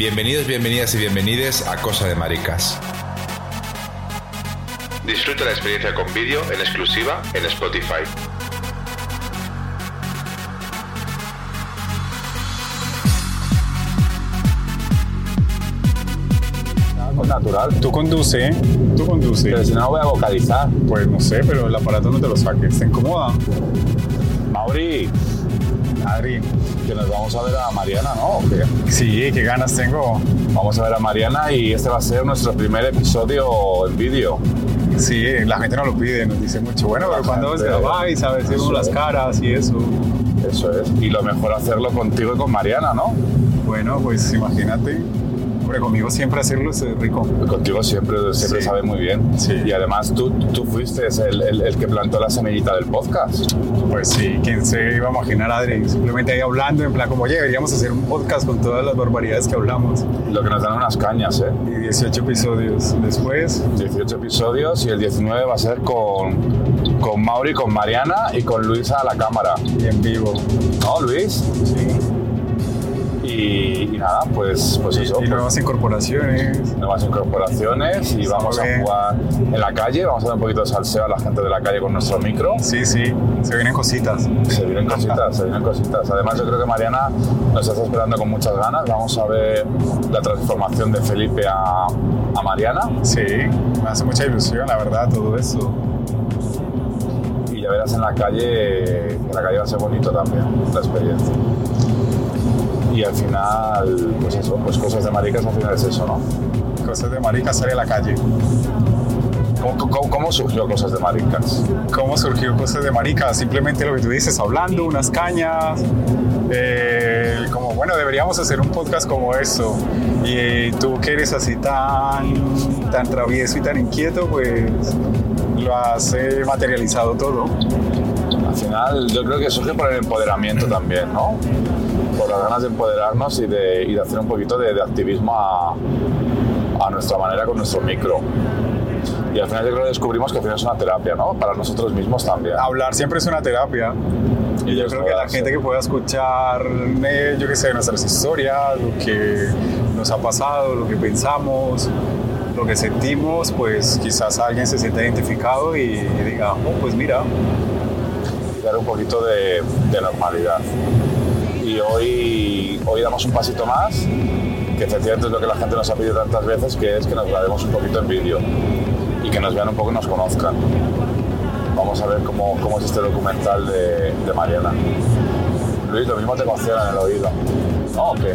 Bienvenidos, bienvenidas y bienvenides a Cosa de Maricas. Disfruta la experiencia con vídeo en exclusiva en Spotify. natural. Tú conduce, tú conduce. Pero si no, voy a vocalizar. Pues no sé, pero el aparato no te lo saques. ¿Te incomoda? Mauri, Que nos vamos a ver a Mariana, ¿no? Sí, qué ganas tengo. Vamos a ver a Mariana y este va a ser nuestro primer episodio en vídeo. Sí, la gente nos lo pide, nos dice mucho. Bueno, pero cuando os grabáis, a veces Eso las caras y eso. Eso es. Y lo mejor hacerlo contigo y con Mariana, ¿no? Bueno, pues imagínate. Hombre, conmigo siempre hacerlo es rico. Contigo siempre, siempre Sí. sabe muy bien. Sí. Y además tú, tú fuiste el, el- el que plantó la semillita del podcast. Pues sí, quién se iba a imaginar, Adri. Simplemente ahí hablando, en plan, como, oye, deberíamos hacer un podcast con todas las barbaridades que hablamos. Lo que nos dan unas cañas, ¿eh? Y 18 episodios después. 18 episodios y el 19 va a ser con, con Mauri, con Mariana y con Luisa a la cámara. Y en vivo. ¿No, Luis? Sí. Y, y nada, pues, pues eso. Y pues, nuevas incorporaciones. nuevas incorporaciones y vamos a jugar en la calle, vamos a dar un poquito de salseo a la gente de la calle con nuestro micro. Sí, sí, se vienen cositas. Se vienen cositas, se vienen cositas. Además yo creo que Mariana nos está esperando con muchas ganas. Vamos a ver la transformación de Felipe a, a Mariana Sí, me hace mucha ilusión, la verdad, todo eso. y ya verás en la calle, en la calle va a ser bonito también la experiencia. Y al final, pues eso, pues cosas de maricas al final es eso, ¿no? Cosas de marica, salir a la calle. ¿Cómo, cómo- cómo surgió cosas de maricas? ¿Cómo surgió Cosas de marica? Simplemente lo que tú dices, hablando, unas cañas. eh, como, bueno, deberíamos hacer un podcast como eso. Y tú que eres así tan, tan travieso y tan inquieto, pues lo has eh, materializado todo. Al final yo creo que surge por el empoderamiento también, ¿no? Por las ganas de empoderarnos y de, y de hacer un poquito de, de activismo a, a nuestra manera con nuestro micro. Y al final yo creo que descubrimos que al final es una terapia, ¿no? Para nosotros mismos también. Hablar siempre es una terapia. Y yo creo que la gente que pueda escuchar, eh, yo qué sé, nuestras historias, lo que nos ha pasado, lo que pensamos, lo que sentimos, pues quizás alguien se sienta identificado y, y diga, oh, pues mira, dar un poquito de, de normalidad. Y hoy, hoy damos un pasito más, que efectivamente es lo que la gente nos ha pedido tantas veces, que es que nos grabemos un poquito en vídeo y que nos vean un poco y nos conozcan. Vamos a ver cómo, cómo es este documental de, de Mariana. Luis, lo mismo te emociona en el oído. ¿No? ¿O qué?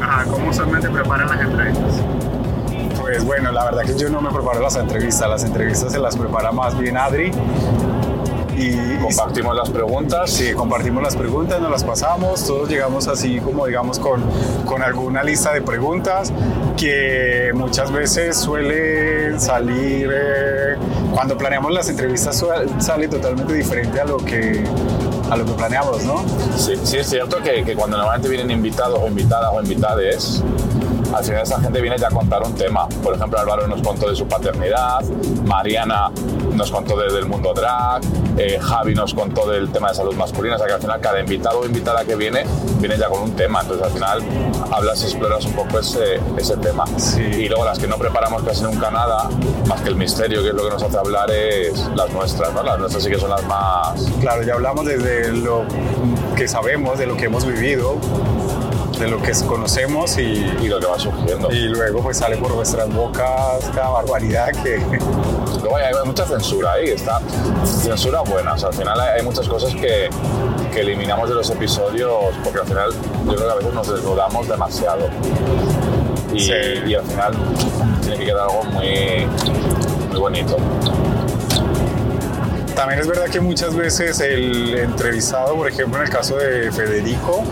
ah, ¿cómo usualmente preparan las entrevistas? Pues bueno, la verdad que yo no me preparo las entrevistas, las entrevistas se las prepara más bien Adri. Y, Compartimos las preguntas. Sí, compartimos las preguntas, nos las pasamos, todos llegamos así como digamos con, con alguna lista de preguntas que muchas veces suelen salir, eh, cuando planeamos las entrevistas sale totalmente diferente a lo que, a lo que planeamos, ¿no? Sí, sí es cierto que, que cuando normalmente vienen invitados o invitadas o invitades, al final esa gente viene ya a contar un tema. Por ejemplo, Álvaro nos contó de su paternidad, Mariana nos contó desde el mundo drag, eh, Javi nos contó del tema de salud masculina, o sea que al final cada invitado o invitada que viene, viene ya con un tema. Entonces al final hablas y exploras un poco ese, ese tema. Sí. Y luego las que no preparamos casi nunca nada, más que el misterio, que es lo que nos hace hablar, es las nuestras, ¿no? Las nuestras sí que son las más... Claro, ya hablamos desde lo que sabemos, de lo que hemos vivido, de lo que conocemos y, y lo que va surgiendo. y luego pues sale por nuestras bocas cada barbaridad que... Luego hay, hay mucha censura ahí, está censura buena. O sea, al final hay, hay muchas cosas que, que eliminamos de los episodios porque al final yo creo que a veces nos desnudamos demasiado. Y, Sí. y al final tiene que quedar algo muy, muy bonito. También es verdad que muchas veces el entrevistado, por ejemplo, en el caso de Federico,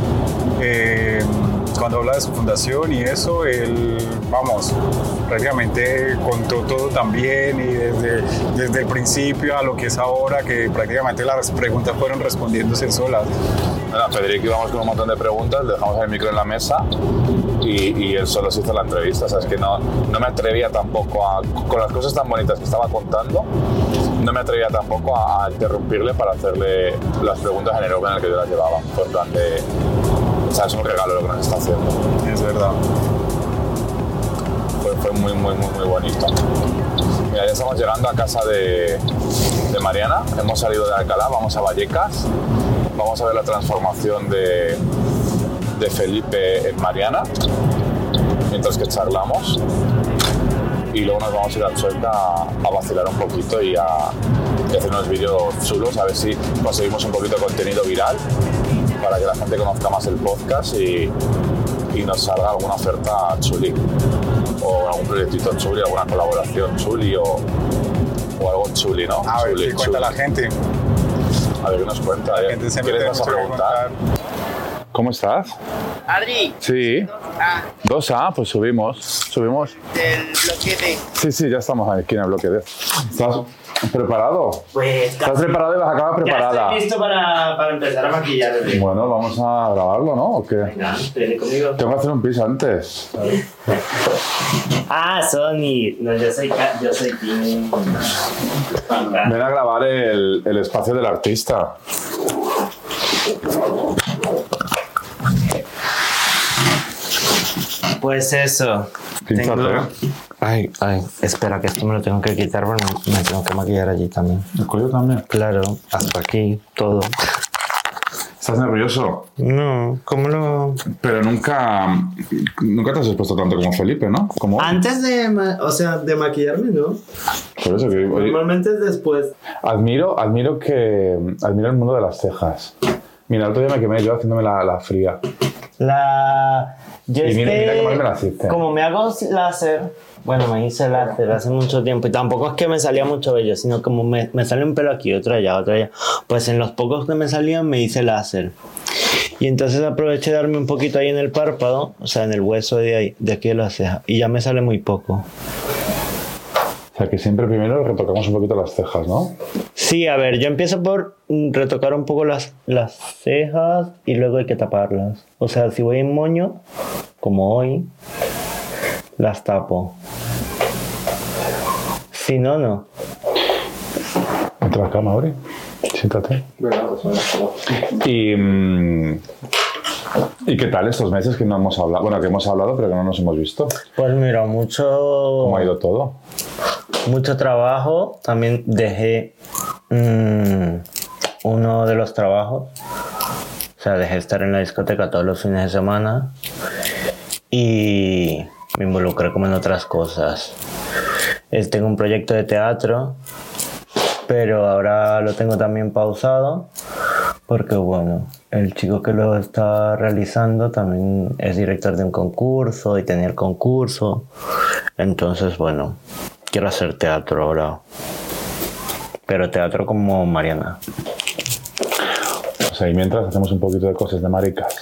eh, cuando habla de su fundación y eso, él, vamos, prácticamente contó todo también y desde, desde el principio a lo que es ahora, que prácticamente las preguntas fueron respondiéndose solas. Bueno, Federico íbamos con un montón de preguntas, dejamos el micro en la mesa y, él solo se hizo la entrevista. O sea, es que no, no me atrevía tampoco a, con las cosas tan bonitas que estaba contando, no me atrevía tampoco a, interrumpirle para hacerle las preguntas en el orden en el que yo las llevaba. Fue o sea, es un regalo lo que nos está haciendo. Es verdad. fue muy, muy, muy, muy bonito. Mira, ya estamos llegando a casa de, de Mariana. Hemos salido de Alcalá, vamos a Vallecas. Vamos a ver la transformación de, de Felipe en Mariana mientras que charlamos. Y luego nos vamos a ir al Chueca a, a vacilar un poquito y a, y hacer unos vídeos chulos, a ver si conseguimos un poquito de contenido viral para que la gente conozca más el podcast y, y nos salga alguna oferta chuli o algún proyectito chuli, alguna colaboración chuli o, o algo chuli, ¿no? A ver, Chuli, ¿qué cuenta chuli. la gente? A ver qué nos cuenta. ¿eh? La gente ¿Qué les vas a preguntar? ¿Cómo estás? Adri, Sí. ah, 2A, pues subimos. Subimos. del bloque D. Sí, sí, ya estamos aquí en el bloque D. ¿Estás preparado? Pues ¿Estás preparado y vas a acabar ya preparada? estoy listo para, para empezar a maquillarme. Bueno, vamos a grabarlo, ¿no? ¿O qué? Venga, ven conmigo. Tengo que hacer un pis antes. Ah, Sony. No, yo soy, yo soy. Panda. Ven a grabar el, el espacio del artista. Pues eso. Tengo... Ay, ay, espera, que esto me lo tengo que quitar porque me tengo que maquillar allí también. El cuello también. Claro, hasta aquí, todo. ¿Estás nervioso? No, ¿cómo lo...? Pero nunca, nunca te has expuesto tanto como Felipe, ¿no? Como Antes de, ma- o sea, de maquillarme, ¿no? por eso que oye, Normalmente es después. admiro, admiro que admiro el mundo de las cejas. Mira, el otro día me quemé yo haciéndome la, la fría. La... Y mira- que, mira qué mal la hiciste. Como me hago láser, bueno, me hice láser hace mucho tiempo y tampoco es que me salía mucho vello, sino como me, me sale un pelo aquí, otro allá, otro allá. Pues en los pocos que me salían me hice láser. Y entonces aproveché de darme un poquito ahí en el párpado, o sea, en el hueso de ahí, de aquí de la ceja, y ya me sale muy poco. O sea que siempre primero retocamos un poquito las cejas, ¿no? Sí, a ver, yo empiezo por retocar un poco las, las cejas y luego hay que taparlas. O sea, si voy en moño, como hoy, las tapo. Si no, no. Entra a la cama, Ori. Siéntate. Y, mm, ¿Y qué tal estos meses que no hemos hablado? Bueno, que hemos hablado, pero que no nos hemos visto. Pues mira, mucho, ¿Cómo ha ido todo? Mucho trabajo. También dejé mm, uno de los trabajos. O sea, dejé de estar en la discoteca todos los fines de semana. Y me involucré como en otras cosas. Tengo un proyecto de teatro, pero ahora lo tengo también pausado. Porque bueno, el chico que lo está realizando también es director de un concurso y tenía el concurso. Entonces, bueno, quiero hacer teatro ahora. Pero teatro como Mariana. O sea, y mientras hacemos un poquito de cosas de maricas.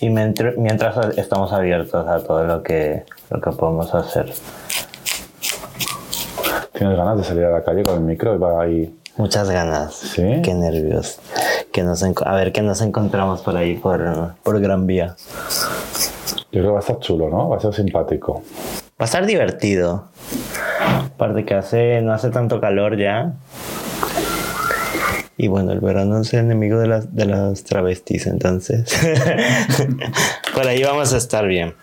Y mientr- mientras estamos abiertos a todo lo que, lo que podemos hacer. ¿Tienes ganas de salir a la calle con el micro y va ahí? Muchas ganas. ¿Sí? Qué nervios. Que nos a ver qué nos encontramos por ahí, por, por Gran Vía. Yo creo que va a estar chulo, ¿no? Va a ser simpático. Va a estar divertido. Aparte que hace, no hace tanto calor ya. Y bueno, el verano es el enemigo de las, de las travestis, entonces. Por ahí vamos a estar bien.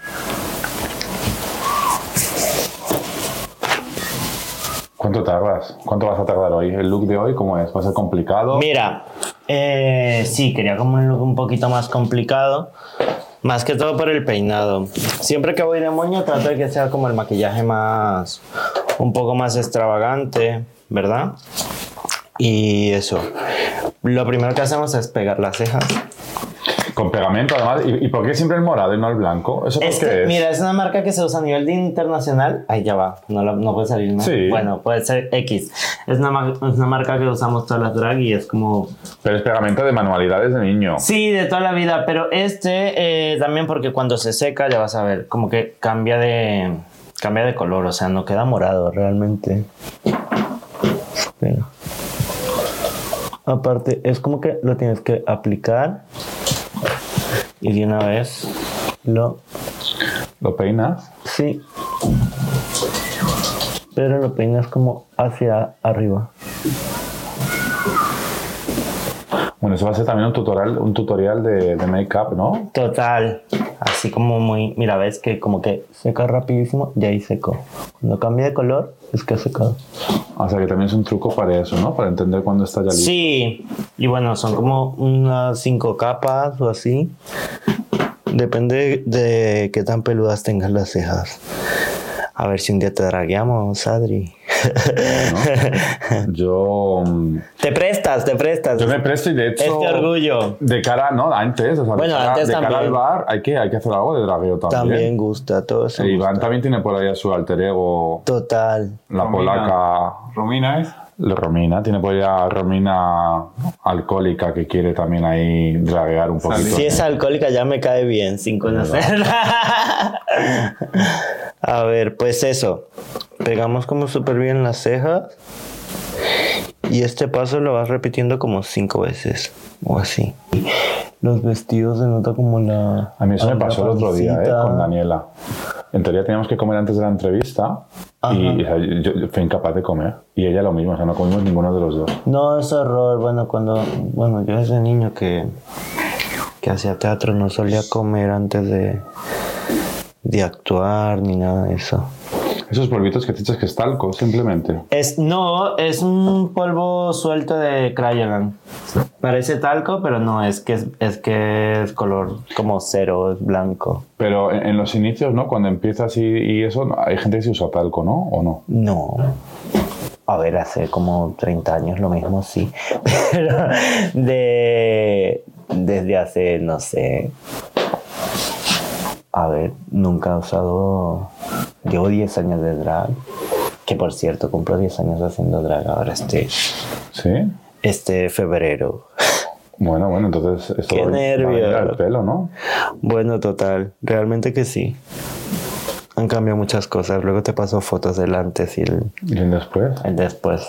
¿Cuánto tardas? ¿Cuánto vas a tardar hoy? ¿El look de hoy cómo es? ¿Va a ser complicado? Mira, eh, sí, quería como un look un poquito más complicado. Más que todo por el peinado. Siempre que voy de moño trato de que sea como el maquillaje más... Un poco más extravagante, ¿verdad? Y eso. Lo primero que hacemos es pegar las cejas. Con pegamento, además. ¿Y, y por qué siempre el morado y no el blanco? ¿Eso por Es qué que, es? mira, es una marca que se usa a nivel de internacional. Ahí ya va, no, la- no puede salir, ¿no? Sí. Bueno, puede ser X. Es una, es una marca que usamos todas las drag y es como Pero es pegamento de manualidades de niño. Sí, de toda la vida, pero este eh, también porque cuando se seca ya vas a ver, como que cambia de cambia de color, o sea, no queda morado realmente. Espera. Aparte, es como que lo tienes que aplicar y de una vez lo ¿Lo peinas? sí. Pero lo peinas como hacia arriba. Bueno, eso va a ser también un tutorial, un tutorial de, de make-up, ¿no? Total. así como muy, mira, ves que como que seca rapidísimo y ahí secó. Cuando cambia de color es que ha secado. O sea que también es un truco para eso, ¿no? Para entender cuándo está ya listo. Sí, y bueno, son como unas cinco capas o así. Depende de qué tan peludas tengas las cejas. A ver si un día te dragueamos, Adri. ¿No? Yo, mm, Te prestas, te prestas. yo me presto y de hecho... Este orgullo. De cara, no, antes, o sea, Bueno, de, cara, antes de cara también. al bar hay que, hay que hacer algo de dragueo también. También gusta, todo eso. E Iván gusta. también tiene por ahí a su alter ego, Total. la Romina. polaca Romina es. Romina. Tiene por ahí a Romina alcohólica que quiere también ahí draguear un poquito. Si es alcohólica ya me cae bien sin conocerla. A ver, pues eso. Pegamos como súper bien las cejas. Y este paso lo vas repitiendo como cinco veces. O así. Los vestidos se nota como la... A mí eso me pasó el otro día, ¿eh? Con Daniela. En teoría teníamos que comer antes de la entrevista y o sea, yo, yo fui incapaz de comer. Y ella lo mismo, o sea, no comimos ninguno de los dos. No, es horror. Bueno, cuando... Bueno, yo desde niño que... Que hacía teatro no solía comer antes de... De actuar ni nada de eso. Esos polvitos que te echas que es talco, simplemente. Es, no, es un polvo suelto de Crayolan. Parece talco, pero no, es que es, es que es color como cero, es blanco. Pero en, en los inicios, ¿no? Cuando empiezas y, y eso, hay gente que se usa talco, ¿no? ¿O no? No. A ver, hace como 30 años lo mismo, sí. Pero de, desde hace, no sé. A ver, nunca he usado. Llevo 10 años de drag. Que por cierto, cumplo 10 años haciendo drag ahora este, ¿Sí? este febrero. Bueno, bueno, entonces esto Qué nervio. al pelo, ¿no? Bueno, total, realmente que sí. Han cambiado muchas cosas. Luego te paso fotos del antes y el, Y el después. el después.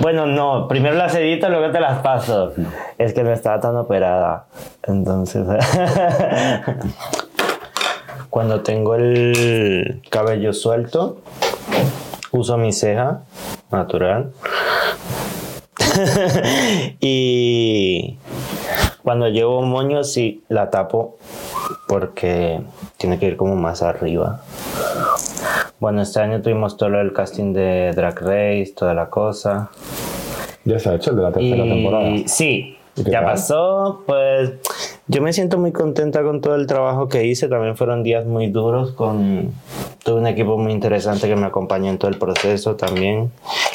Bueno, no, primero las edito, luego te las paso. Es que no estaba tan operada. Entonces, cuando tengo el cabello suelto, uso mi ceja natural. y cuando llevo un moño, sí la tapo porque tiene que ir como más arriba. Bueno, este año tuvimos todo el casting de Drag Race, toda la cosa. Ya se ha hecho el de la tercera temporada. Sí, ¿Y qué ya tal? pasó. Pues yo me siento muy contenta con todo el trabajo que hice. También fueron días muy duros con... Tuve un equipo muy interesante que me acompañó en todo el proceso también.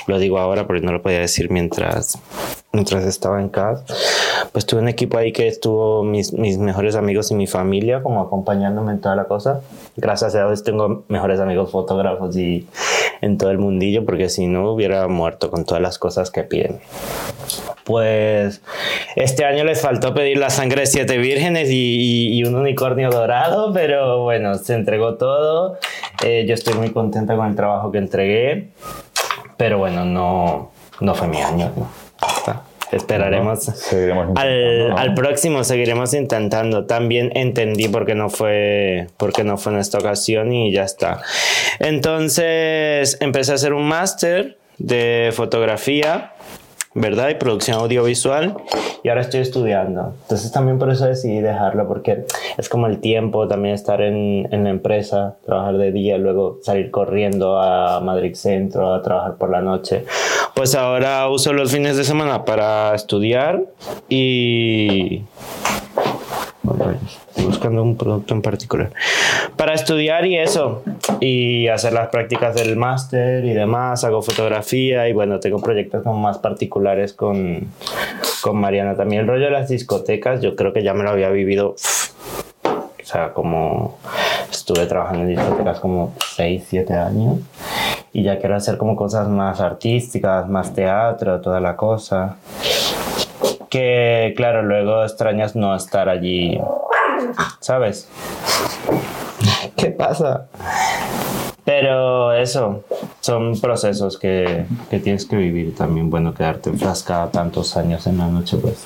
Lo digo ahora porque no lo podía decir mientras, mientras estaba en casa. Pues tuve un equipo ahí que estuvo mis, mis mejores amigos y mi familia como acompañándome en toda la cosa. Gracias a Dios tengo mejores amigos fotógrafos y en todo el mundillo porque si no hubiera muerto con todas las cosas que piden. Pues este año les faltó pedir la sangre de siete vírgenes y, y- y un unicornio dorado, pero bueno, se entregó todo. Eh, yo estoy muy contenta con el trabajo que entregué, pero bueno, no, no fue mi año. ¿no? Esperaremos. Seguiremos Al, ¿no? al próximo seguiremos intentando. También entendí por qué no fue, por qué no fue en esta ocasión y ya está. Entonces empecé a hacer un máster de fotografía, ¿verdad? Y producción audiovisual. Y ahora estoy estudiando. Entonces también por eso decidí dejarlo, porque es como el tiempo también estar en, en la empresa, trabajar de día, luego salir corriendo a Madrid Centro a trabajar por la noche. Pues ahora uso los fines de semana para estudiar y... Buscando un producto en particular. Para estudiar y eso. Y hacer las prácticas del máster y demás. Hago fotografía y bueno, tengo proyectos como más particulares con, con Mariana. También el rollo de las discotecas, yo creo que ya me lo había vivido. O sea, como estuve trabajando en discotecas como 6, 7 años. Y ya quiero hacer como cosas más artísticas, más teatro, toda la cosa que claro, luego extrañas no estar allí, ¿sabes? ¿Qué pasa? Pero eso, son procesos que, que tienes que vivir también. Bueno, quedarte enfrascada tantos años en la noche, pues.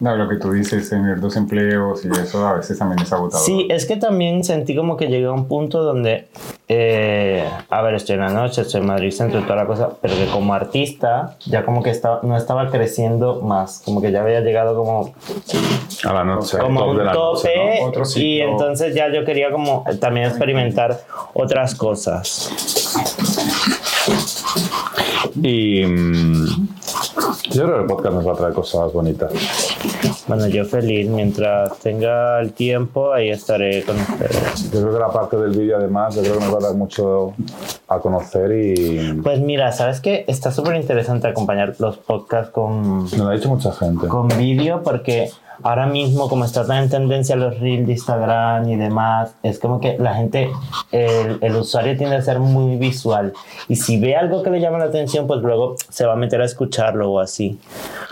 No, lo que tú dices, tener dos empleos y eso a veces también es agotador. Sí, es que también sentí como que llegué a un punto donde eh, a ver, estoy en la noche, estoy en Madrid Centro y toda la cosa, pero que como artista ya como que estaba, no estaba creciendo más, como que ya había llegado como, A la noche. como top un de la noche, tope ¿no? Otro y entonces ya yo quería como también experimentar otras cosas. Y mm, yo creo que el podcast nos va a traer cosas bonitas. Bueno, yo feliz, mientras tenga el tiempo, ahí estaré con ustedes. Yo creo que la parte del vídeo, además, yo creo que nos va a dar mucho a conocer y Pues mira, ¿sabes qué? Está súper interesante acompañar los podcasts con, nos lo ha dicho mucha gente. con vídeo porque ahora mismo como está tan en tendencia los reels de Instagram y demás, es como que la gente, el, el usuario tiende a ser muy visual y si ve algo que le llama la atención, pues luego se va a meter a escucharlo o así.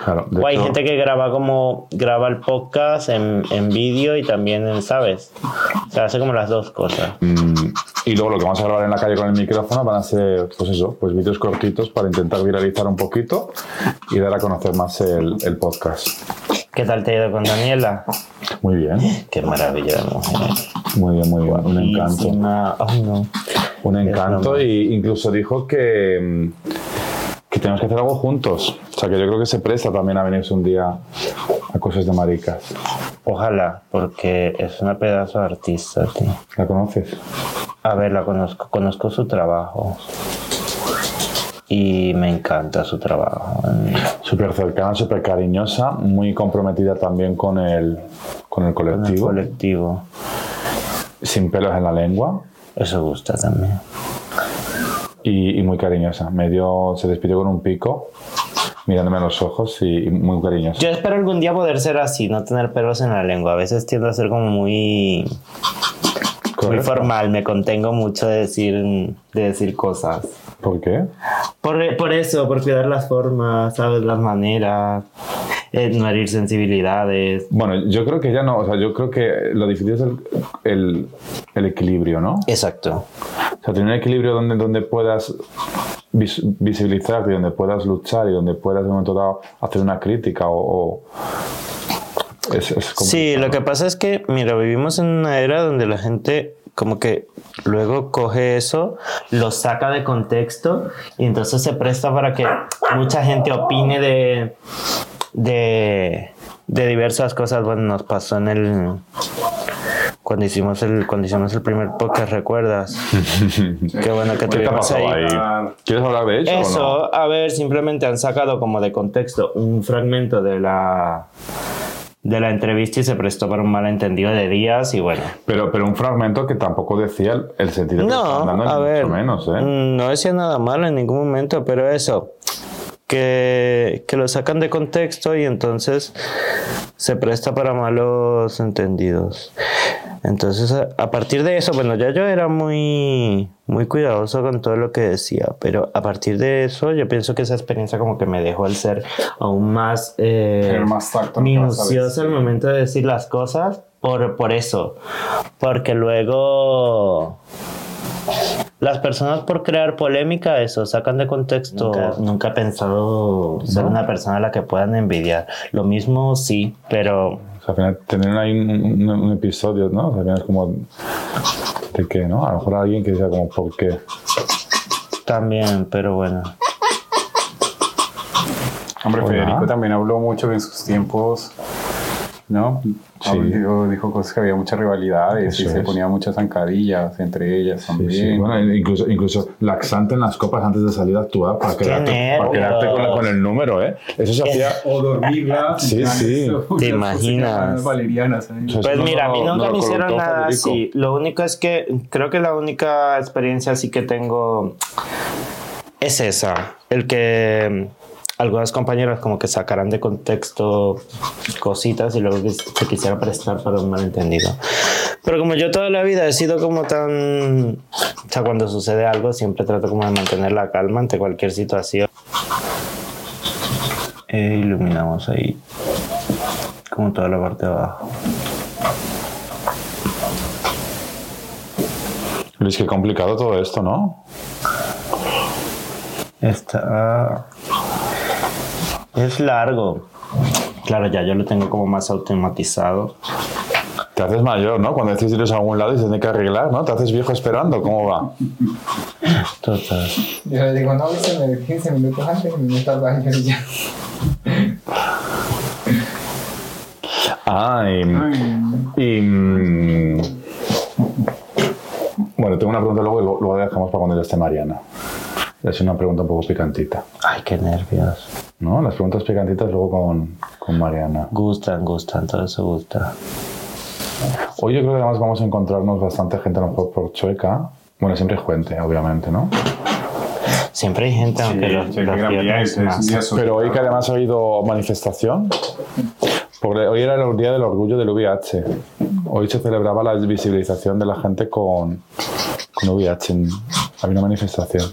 Claro, O hay hecho, gente que graba como, graba el podcast en, en vídeo y también en, ¿sabes? O sea, hace como las dos cosas. mm, y luego lo que vamos a grabar en la calle con el micrófono van a ser, pues eso, pues vídeos cortitos para intentar viralizar un poquito y dar a conocer más el, el podcast. ¿Qué tal te ha ido con Daniela? Muy bien, Qué maravilla de mujer. muy bien, muy bien. Un encanto. Ay, no. Un encanto y incluso dijo que, mm, que tenemos que hacer algo juntos. O sea que yo creo que se presta también a venirse un día a cosas de maricas. Ojalá, porque es una pedazo de artista, tío. ¿La conoces? A ver, la conozco, conozco su trabajo. Y me encanta su trabajo. Súper cercana, súper cariñosa, muy comprometida también con el, con el Con el colectivo, colectivo. sin pelos en la lengua Eso gusta también. y, y muy cariñosa. Medio se despidió con un pico, mirándome a los ojos y, y muy cariñosa. Yo espero algún día poder ser así, no tener pelos en la lengua. A veces tiendo a ser como muy, muy ¿Correcto? formal, me contengo mucho de decir, de decir cosas. ¿Por qué? Por, por eso, por cuidar las formas, ¿sabes? Las maneras, eh, no herir sensibilidades. Bueno, yo creo que ya no, o sea, yo creo que lo difícil es el, el- el equilibrio, ¿no? Exacto. O sea, tener un equilibrio donde, donde puedas vis- visibilizarte, y donde puedas luchar y donde puedas en un momento dado hacer una crítica o... o- es, es Sí, lo que pasa es que, mira, vivimos en una era donde la gente como que luego coge eso, lo saca de contexto y entonces se presta para que mucha gente opine de, de, de diversas cosas. Bueno, nos pasó en el... Cuando hicimos el, cuando hicimos el primer podcast, ¿recuerdas? Qué bueno que ¿Qué te ha tuvimos ahí. ahí? ¿Quieres hablar de ello o no? Eso, a ver, simplemente han sacado como de contexto un fragmento de la de la entrevista y se prestó para un malentendido de días y bueno. Pero, pero un fragmento que tampoco decía el, el sentido que No, estaban dando, a mucho ver, menos, ¿eh? no decía nada malo en ningún momento, pero eso, que, que lo sacan de contexto y entonces se presta para malos entendidos. Entonces, a, a partir de eso, bueno, ya yo era muy, muy cuidadoso con todo lo que decía, pero a partir de eso, yo pienso que esa experiencia como que me dejó el ser aún más, eh, más minucioso al momento de decir las cosas por, por eso, porque luego las personas por crear polémica, eso, sacan de contexto. Nunca, he pensado ser una persona a la que puedan envidiar. Lo mismo sí, pero O sea, al final tener ahí un, un- un episodio, ¿no? O sea, al final es como... ¿De qué, no? A lo mejor alguien que diga como, ¿por qué? también, pero bueno. Hombre, Hola. Federico también habló mucho que en sus tiempos, ¿no? Sí. Dijo, dijo cosas que había muchas rivalidades y Eso se es. ponía muchas zancadillas entre ellas Sí, también. sí. Bueno, incluso, incluso laxante en las copas antes de salir a actuar para quedarte, para quedarte con, con el número, ¿eh? Eso se hacía... O dormirla. Sí, sí. ¿Te imaginas? Valerianas. ¿eh? Sea, Pues eso mira, a mí no- nunca no me hicieron nada Federico. así. Lo único es que creo que la única experiencia así que tengo es esa. El que algunas compañeras como que sacaran de contexto cositas y luego que se quisiera prestar para un malentendido. Pero como yo toda la vida he sido como tan... O sea, cuando sucede algo siempre trato como de mantener la calma ante cualquier situación. E iluminamos ahí como toda la parte de abajo. Luis, qué complicado todo esto, ¿no? Está. Es largo. Claro, ya yo lo tengo como más automatizado. Te haces mayor, ¿no? Cuando decís iros a algún lado y se tiene que arreglar, ¿no? Te haces viejo esperando, ¿cómo va? Total. Yo le digo, no, avísame 15 minutos antes que me tarda en ya. Ah, y, y, mm, bueno, tengo una pregunta luego y luego la dejamos para cuando ya esté Mariana. Es una pregunta un poco picantita, Ay, qué nervios. ¿No? Las preguntas picantitas luego con, con Mariana. Gustan, gustan, todo eso gusta. Hoy yo creo que además vamos a encontrarnos bastante gente a lo mejor por Chueca. Bueno, siempre hay gente, obviamente, ¿no? Siempre hay gente, aunque los, sí, los viernes más. Pero hoy que además ha habido manifestación, porque hoy era el Día del Orgullo del VIH. Hoy se celebraba la visibilización de la gente con, con VIH. Había una manifestación.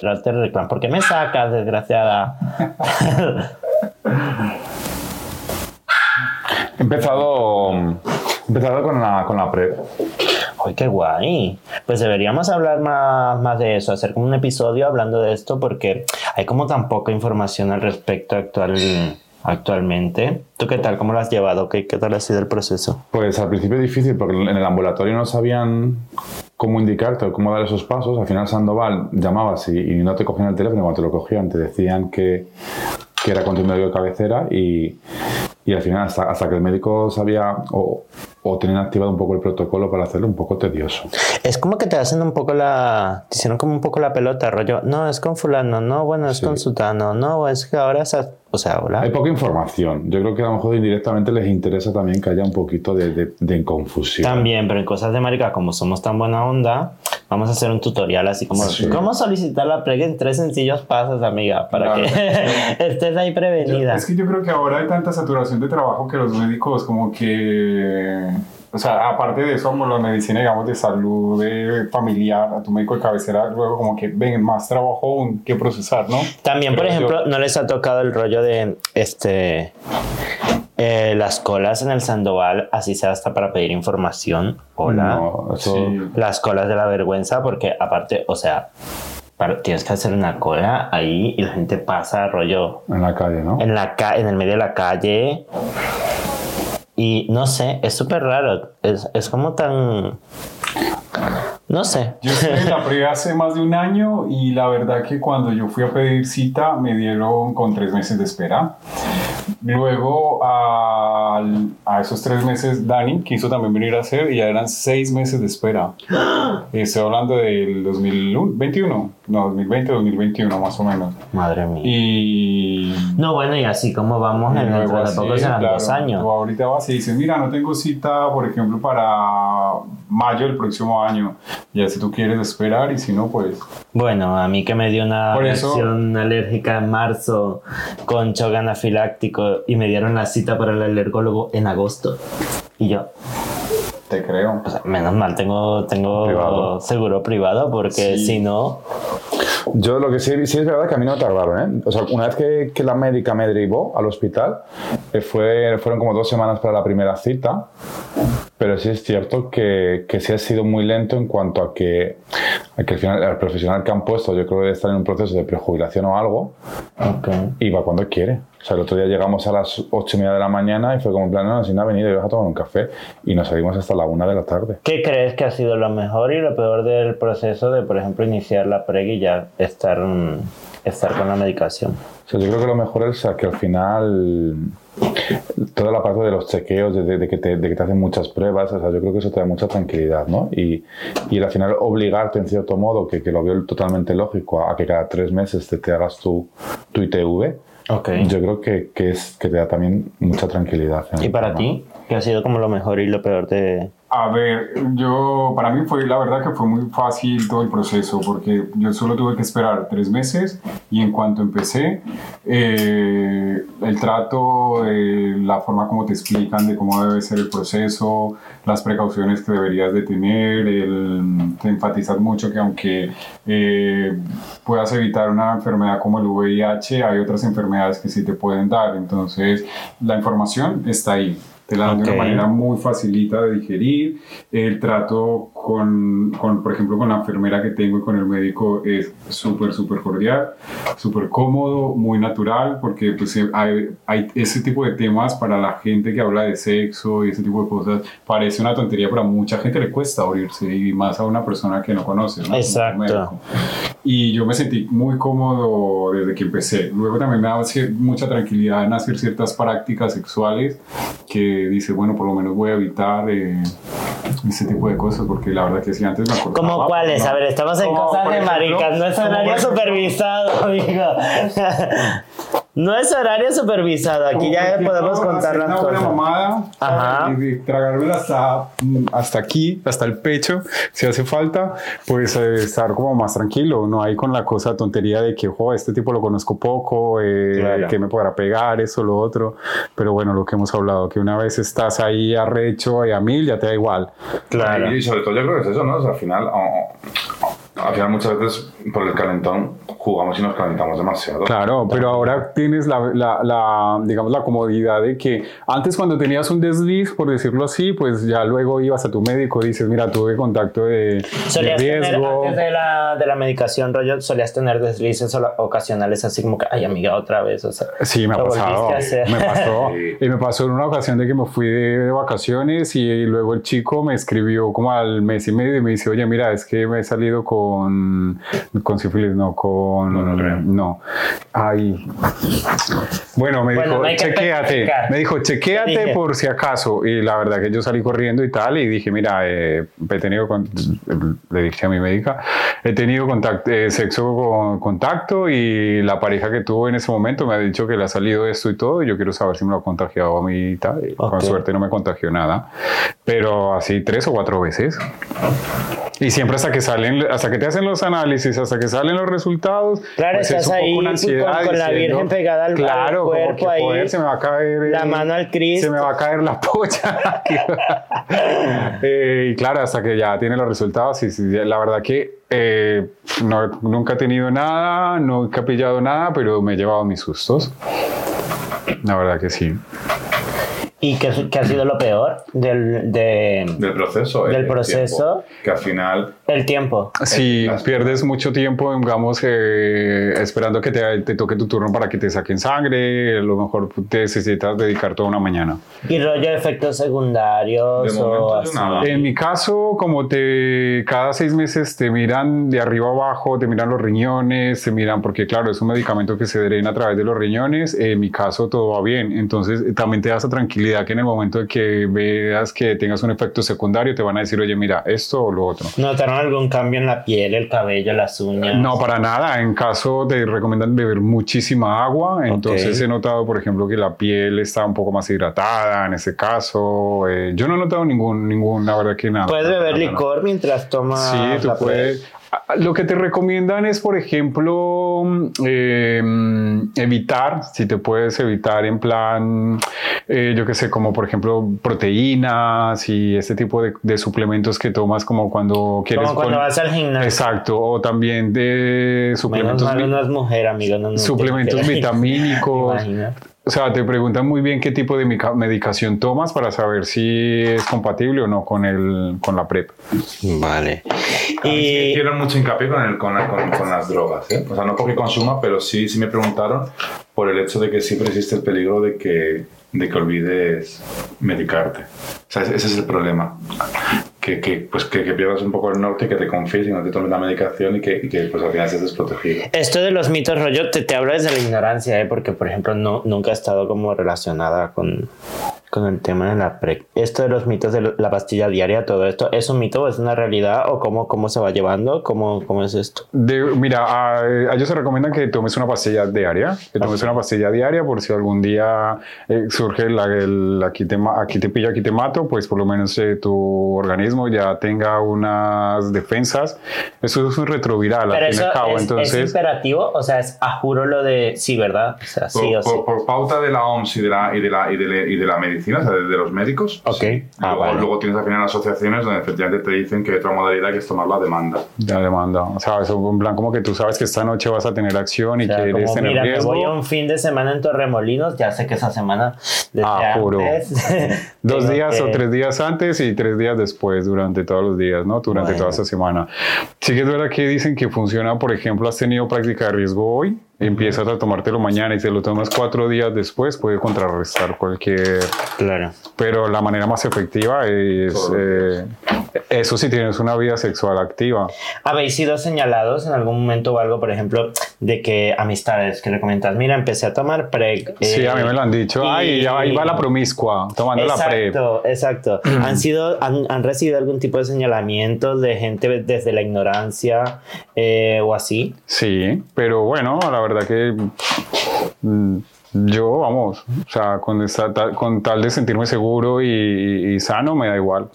Te reclaman, ¿Por qué me sacas, desgraciada? He empezado, he empezado con la, con la pre. ¡Ay, qué guay! Pues deberíamos hablar más, más de eso, hacer como un episodio hablando de esto porque hay como tan poca información al respecto actual, actualmente. ¿Tú qué tal? ¿Cómo lo has llevado? ¿Qué, qué tal ha sido el proceso? Pues al principio difícil porque en el ambulatorio no sabían cómo indicarte o cómo dar esos pasos. Al final Sandoval llamabas y, y no te cogían el teléfono. Cuando te lo cogían te decían que, que era con tu médico de cabecera y, y al final hasta, hasta que el médico sabía o, o tenían activado un poco el protocolo para hacerlo un poco tedioso. Es como que te hacen un poco la... Te hicieron como un poco la pelota, rollo. No, es con fulano. No, bueno, es Sí. con sutano. No, es que ahora... esa- O sea, hola. Hay poca información. Yo creo que a lo mejor indirectamente les interesa también que haya un poquito de, de- de confusión. También, pero en cosas de marica, como somos tan buena onda, vamos a hacer un tutorial así como Sí. cómo solicitar la prega en tres sencillos pasos, amiga, para Claro. que estés ahí prevenida. Es que yo creo que ahora hay tanta saturación de trabajo que los médicos como que... O sea, aparte de eso, como la medicina, digamos, de salud de familiar, a tu médico de cabecera, luego como que ven más trabajo aún que procesar, ¿no? También, por ejemplo, yo. no les ha tocado el rollo de este eh, las colas en el Sandoval, así sea hasta para pedir información. Hola. No, eso- Sí. Las colas de la vergüenza, porque aparte, o sea, para- tienes que hacer una cola ahí y la gente pasa rollo En la calle, ¿no? en la ca- en el medio de la calle y no sé es súper raro es, es como tan no sé Yo estuve en la pre hace más de un año y la verdad que cuando yo fui a pedir cita me dieron con tres meses de espera. Luego al- a esos tres meses Dani quiso también venir a hacer y ya eran seis meses de espera. Estoy hablando del 2021, no, 2020, 2021 más o menos. madre mía Y no bueno y así como vamos en dentro de poco serán claro, dos años tú ahorita vas y dices, mira, no tengo cita, por ejemplo, para mayo del próximo año. Ya si tú quieres esperar y si no, pues... bueno a mí que me dio una reacción alérgica en marzo con shock anafiláctico y me dieron la cita para el alergólogo en agosto y yo Te creo. o sea, menos mal tengo tengo Privado. seguro privado porque Sí. si no Yo lo que sí, sí es verdad que a mí no me tardaron, ¿eh? O sea, una vez que, que la médica me derivó al hospital, eh, fue, fueron como dos semanas para la primera cita, pero sí es cierto que, que sí ha sido muy lento en cuanto a que, a que al final el profesional que han puesto yo creo que estar en un proceso de prejubilación o algo ok y va cuando quiere. O sea, el otro día llegamos a las ocho y media de la mañana y fue como en plan, no, si no ha venido, ibas a tomar un café y nos salimos hasta la una de la tarde. ¿Qué crees que ha sido lo mejor y lo peor del proceso de, por ejemplo, iniciar la preg y ya estar, mm, estar con la medicación? O sea, yo creo que lo mejor es que al final toda la parte de los chequeos, de, de que, te, de que te hacen muchas pruebas, o sea, yo creo que eso te da mucha tranquilidad, ¿no? Y, y al final obligarte en cierto modo, que, que lo veo totalmente lógico, a, que cada tres meses te, te hagas tu, tu ITV, Ok. yo creo que, que, es, que te da también mucha tranquilidad. ¿Y para tema. ti? ¿Qué ha sido como lo mejor y lo peor de...? A ver, yo, para mí fue, la verdad que fue muy fácil todo el proceso, porque yo solo tuve que esperar tres meses y en cuanto empecé, eh, el trato, la forma como te explican de cómo debe ser el proceso, las precauciones que deberías de tener, el, te enfatizan mucho que aunque eh, puedas evitar una enfermedad como el VIH, hay otras enfermedades que sí te pueden dar, entonces la información está ahí. Te la dan de una manera muy facilita de digerir. El trato con, con, por ejemplo, con la enfermera que tengo y con el médico es súper, súper cordial, súper cómodo, muy natural, porque pues eh, hay, hay ese tipo de temas para la gente que habla de sexo y ese tipo de cosas, parece una tontería, pero a mucha gente le cuesta abrirse y más a una persona que no conoce. ¿no? Exacto. Y yo me sentí muy cómodo desde que empecé. Luego también me daba cier- mucha tranquilidad en hacer ciertas prácticas sexuales que dice, bueno, por lo menos voy a evitar eh, ese tipo de cosas, porque la verdad que sí, antes me acordaba. ¿Cómo cuáles? ¿no? A ver, estamos en cosas de ejemplo, maricas, no es por ejemplo- supervisado, amigo. No es horario supervisado, aquí ya podemos contar las una cosas. mamada Ajá. y de tragármela hasta, hasta aquí, hasta el pecho, si hace falta, pues eh, estar como más tranquilo, no hay con la cosa tontería de que, jo, este tipo lo conozco poco, eh, Claro. que me podrá pegar, eso, lo otro, pero bueno, lo que hemos hablado, que una vez estás ahí arrecho y a mil, ya te da igual. Claro. Y sobre todo yo creo que es eso, ¿no? O sea, al final, al final muchas veces por el calentón jugamos y nos calentamos demasiado. Claro, pero ahora tienes la, la- la, digamos, la comodidad de que antes cuando tenías un desliz, por decirlo así, pues ya luego ibas a tu médico y dices, mira, tuve contacto de, de Solías tener, riesgo. antes de la, de la medicación, rollo, solías tener deslices ocasionales así como que, ay, amiga, otra vez, o sea. Sí, me ha pasado. Me pasó. Sí. Y me pasó en una ocasión de que me fui de vacaciones y luego el chico me escribió como al mes y medio y me dice, oye, mira, es que me he salido con, con sífilis, no, con... Gonorrea. No. Ay. Bueno, me Bueno, dijo, no chequéate. Me dijo, Te chequéate por si acaso. Y la verdad que yo salí corriendo y tal y dije, mira, eh, he tenido, con- le dije a mi médica, he tenido contacto, eh, sexo con contacto y la pareja que tuvo en ese momento me ha dicho que le ha salido esto y todo y yo quiero saber si me lo ha contagiado a mí y tal. Y Con suerte no me contagió nada, pero así tres o cuatro veces. Y siempre hasta que salen, hasta que te hacen los análisis, hasta que salen los resultados, Claro, pues estás es un poco ahí una ansiedad con- con la diciendo, Virgen pegada al- al cuerpo que, ahí, joder, se me va a caer la eh, mano al Cristo. se me va a caer la polla. Eh, y claro, hasta que ya tiene los resultados, y sí, la verdad que eh, no, nunca he tenido nada, nunca he pillado nada, pero me he llevado mis sustos. La verdad que sí. ¿Y qué, qué ha sido lo peor del, de, Del proceso. el- Del el proceso. tiempo, que al final el tiempo? Si las- pierdes mucho tiempo, digamos, eh, esperando que te, te toque tu turno para que te saquen sangre, a lo mejor te necesitas dedicar toda una mañana. ¿Y rollo de efectos secundarios De o así? nada. En mi caso, como te cada seis meses te miran de arriba abajo, te miran los riñones, te miran, porque claro, es un medicamento que se drena a través de los riñones. En mi caso, todo va bien. Entonces, eh, también te da esa tranquilidad que en el momento de que veas que tengas un efecto secundario, te van a decir, oye, mira, esto o lo otro. ¿Notaron algún cambio en la piel, el cabello, las uñas? No, para nada. En caso te recomiendan beber muchísima agua. Entonces he notado, por ejemplo, que la piel está un poco más hidratada en ese caso. Eh, yo no he notado ningún, ningún, la verdad que nada. ¿Puedes beber Nada, nada. licor mientras tomas Sí, tú la puedes. Lo que te recomiendan es, por ejemplo, eh, evitar, si te puedes evitar en plan, eh, yo qué sé, como por ejemplo proteínas y este tipo de, de suplementos que tomas como cuando quieres... Como cuando vas al gimnasio. Exacto, o también de Menos suplementos, mal vi- no es mujer, amigo. No, no suplementos vitamínicos. O sea, te preguntan muy bien qué tipo de medicación tomas para saber si es compatible o no con, el, con la PrEP. Vale. Y Y hicieron mucho hincapié con, el, con, la- con- con las drogas. ¿eh? O sea, no porque consuma, pero sí, sí me preguntaron por el hecho de que siempre existe el peligro de que, de que olvides medicarte. O sea, ese ese es el problema. Que, que, pues, que, que pierdas un poco el norte, que te confíes y no te tomes la medicación y que, y que pues, al final estés desprotegido. esto de los mitos, rollo, te, te hablo desde la ignorancia, ¿eh? porque, por ejemplo, no, nunca he estado como relacionada con, con el tema de la PrEP. Esto de los mitos de la pastilla diaria, todo esto, ¿es un mito o es una realidad? ¿O cómo, cómo se va llevando? ¿Cómo, cómo es esto? De- mira, a, a ellos se recomiendan que tomes una pastilla diaria, que tomes una pastilla diaria por si algún día eh, surge la, el aquí, te, aquí te pillo, aquí te mato, pues por lo menos eh, tu organismo ya tenga unas defensas. Eso es un retroviral, Pero al fin y al cabo. es, es Entonces, imperativo, o sea, es a juro lo de sí, ¿verdad? O sea, sí por, o sí. por- por pauta de la OMS y de la, y de la, y de la, y de la medicina medicina, o sea, de, de los médicos. Ok. Sí. Ah, luego, vale. luego tienes al final asociaciones donde efectivamente te dicen que otra modalidad que es tomar la demanda. La demanda. O sea, eso en plan como que tú sabes que esta noche vas a tener acción y O sea, quieres como, tener mira, riesgo. voy a un fin de semana en Torremolinos, ya sé que esa semana desde Ah, juro. antes. Dos días que- o tres días antes y tres días después, durante todos los días, ¿no? Durante Bueno. toda esa semana. Sí que es verdad que dicen que funciona, por ejemplo, has tenido práctica de riesgo hoy, empiezas a tomártelo mañana y te lo tomas cuatro días después, puede contrarrestar cualquier... Claro. Pero la manera más efectiva es... Eh, eso si tienes una vida sexual activa. ¿Habéis sido señalados en algún momento o algo, por ejemplo, de que amistades que le comentas, mira, empecé a tomar PrEP? Sí, eh, a mí me lo han dicho. y- Ay, ya ahí va la promiscua, tomando la PrEP. Exacto, exacto. ¿Han, sido, han, han recibido algún tipo de señalamiento de gente desde la ignorancia eh, o así? Sí, pero bueno, la verdad que mm, yo, vamos, o sea, con, tal- con tal de sentirme seguro y, y sano, me da igual.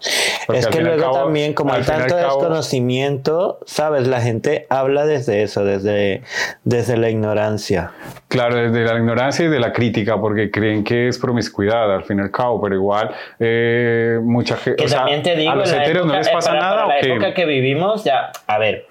Porque es que luego cabo- también, como hay tanto cabo- desconocimiento, ¿sabes? La gente habla desde eso, desde, desde la ignorancia. Claro, desde la ignorancia y de la crítica, porque creen que es promiscuidad al fin y al cabo, pero igual eh, mucha gente... Que también te digo, a los en la heteros no les eh, pasa para- nada para o la qué? época que vivimos, ya, a ver,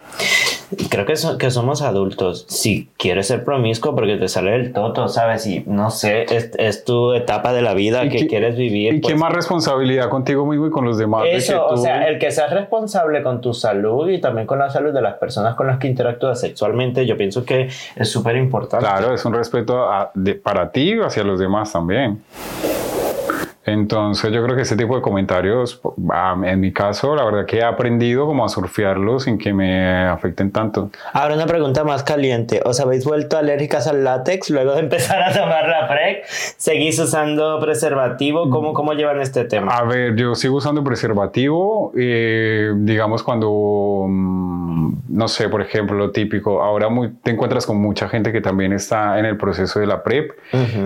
creo que, so- que somos adultos. Si quieres ser promiscuo porque te sale el toto, ¿sabes? Y no sé, es, es tu etapa de la vida ¿Y que qué- quieres vivir. ¿Y pues, qué más responsabilidad contigo mismo y con los demás? de que Eso, o tú- sea, el que seas responsable con tu salud y también con la salud de las personas con las que interactúas sexualmente, yo pienso que es súper importante. Claro, es un respeto a- de- para ti y hacia los demás también. Entonces yo creo que ese tipo de comentarios, en mi caso, la verdad que he aprendido como a surfearlos sin que me afecten tanto. Ahora una pregunta más caliente. ¿Os habéis vuelto alérgicas al látex luego de empezar a tomar la PrEP? ¿Seguís usando preservativo? ¿Cómo, cómo llevan este tema? A ver, yo sigo usando preservativo, eh, digamos cuando, mm, no sé, por ejemplo, lo típico, ahora muy- te encuentras con mucha gente que también está en el proceso de la PrEP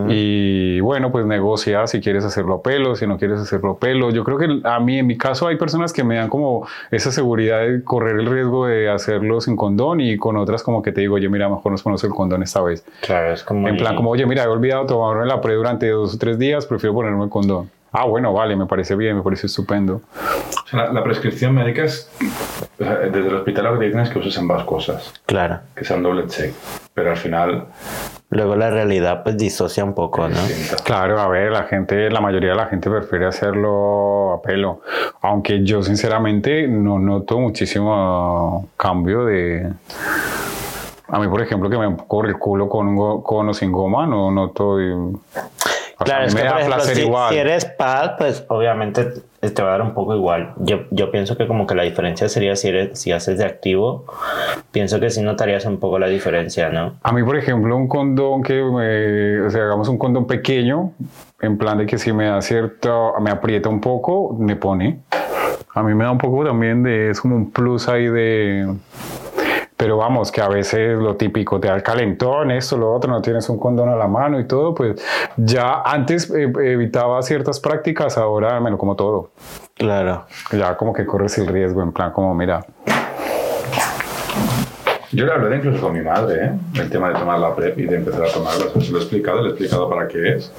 y bueno, pues negocia si quieres hacerlo a pelo, si no quieres hacerlo pelo. Yo creo que a mí, en mi caso, hay personas que me dan como esa seguridad de correr el riesgo de hacerlo sin condón y con otras como que te digo, oye, mira, mejor nos ponemos el condón esta vez. Claro, es como... En plan, como, oye, mira, he olvidado tomarme la pre durante dos o tres días, prefiero ponerme el condón. Ah, bueno, vale, me parece bien, me parece estupendo. O sea, la, la prescripción médica es, o sea, desde el hospital lo que te dicen es que uses ambas cosas, Claro. que sea un doble check, pero al final Luego la realidad pues disocia un poco, ¿no? Claro, a ver, la gente, la mayoría de la gente prefiere hacerlo a pelo, aunque yo sinceramente no noto muchísimo cambio de... A mí, por ejemplo, que me corre el culo con, con o sin goma, no noto... o Claro, es que por ejemplo, si, igual. si eres pad, pues obviamente te va a dar un poco igual. Yo, yo pienso que como que la diferencia sería si, eres, si haces de activo, pienso que sí notarías un poco la diferencia, ¿no? A mí, por ejemplo, un condón que, me, o sea, hagamos un condón pequeño, en plan de que si me da cierto, me aprieta un poco, me pone. A mí me da un poco también de, es como un plus ahí de... Pero vamos, que a veces lo típico, te da el calentón, esto, lo otro, no tienes un condón a la mano y todo, pues ya antes eh, evitaba ciertas prácticas, ahora me lo como todo. Claro. Ya como que corres el riesgo, en plan como, mira, Yo le hablé incluso con mi madre, ¿eh? el tema de tomar la PrEP y de empezar a tomarla. Se lo he explicado, le he explicado para qué es.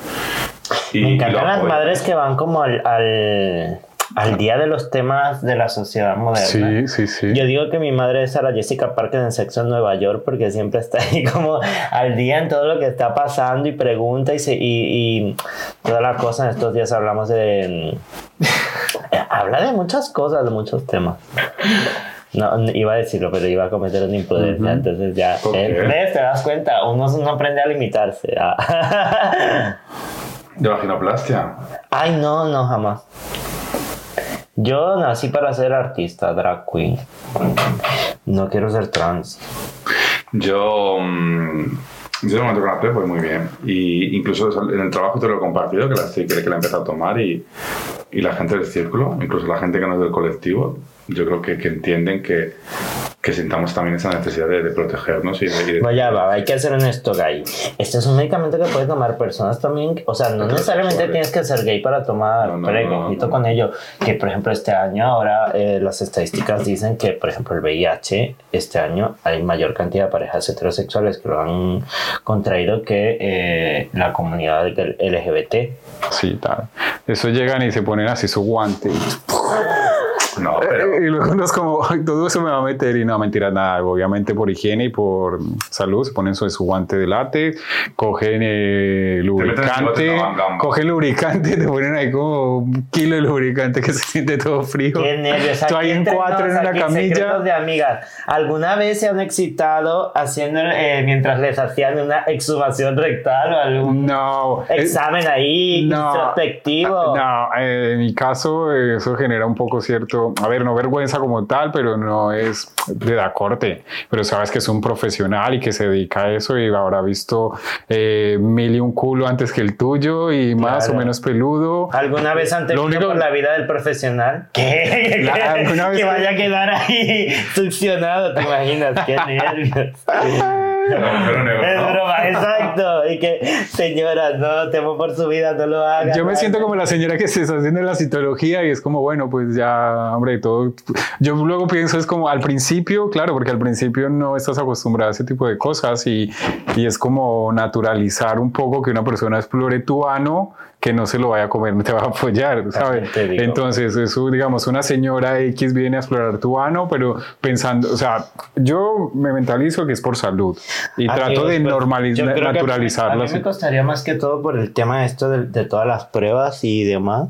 Y, Me encantan las madres que van como al, al, al día de los temas de la sociedad moderna. sí, sí, sí. Yo digo que mi madre es Sarah Jessica Parker en Sexo en Nueva York porque siempre está ahí como al día en todo lo que está pasando y pregunta y, se, y, y todas las cosas. En estos días hablamos de... Habla de muchas cosas, de muchos temas. No, iba a decirlo, pero iba a cometer una imprudencia. Entonces ya... ¿Por eh. ¿Te das cuenta? Uno no aprende a limitarse. Ah. De vaginoplastia. Ay, no, no, jamás. Yo nací para ser artista, drag queen. No quiero ser trans. Yo, mm, yo momento con la PrEP voy muy bien. Y incluso en el trabajo te lo he compartido, que la, que, que la he empezado a tomar y, y la gente del círculo, incluso la gente que no es del colectivo, yo creo que, que entienden que, que sintamos también esa necesidad de, de protegernos y de... y de- Vaya, va, hay que ser honesto, gay. Este es un medicamento que puede tomar personas también. O sea, no necesariamente tienes que ser gay para tomar, No, no, pero no. con ello. Que, por ejemplo, este año ahora eh, las estadísticas dicen que, por ejemplo, el VIH, este año hay mayor cantidad de parejas heterosexuales que lo han contraído que eh, la comunidad LGBT. Sí, tal. Eso llegan y se ponen así su guante. No, pero Y luego uno es como, "Ay, todo eso me va a meter y no, mentira, nada. Obviamente por higiene y por salud se ponen su, su guante de látex, cogen eh, lubricante, gamba. cogen lubricante, te ponen ahí como un kilo de lubricante que se siente todo frío. Qué nervios. Tú Aquí ahí en cuatro en una camilla. secretos de amigas. ¿Alguna vez se han excitado haciendo eh, mientras les hacían una exhumación rectal o algún No. eh, examen ahí no. introspectivo? No, eh, en mi caso eh, eso genera un poco cierto, a ver, no vergüenza como tal, pero no es de da corte, pero sabes que es un profesional y que se dedica a eso y habrá visto eh, mil y un culo antes que el tuyo y más o menos peludo. ¿Alguna vez han Lo único- por la vida del profesional? ¿Qué? La- vez que- vaya a quedar ahí succionado, ¿te imaginas? Qué nervios. Es broma, exacto. Y que, señora, no, temo por su vida, no lo haga. Yo me siento como la señora que se está haciendo la citología y es como, bueno, pues ya, hombre, todo. Yo luego pienso, es como al principio, claro, porque al principio no estás acostumbrado a ese tipo de cosas y, y es como naturalizar un poco que una persona explore tu ano, que no se lo vaya a comer, no te va a apoyar, ¿sabes? Entonces, eso, digamos, una señora X viene a explorar tu ano, pero pensando, o sea, yo me mentalizo que es por salud y trato Amigos, de normalizar, yo creo que naturalizar A mí me costaría más que todo por el tema esto de, de todas las pruebas y demás.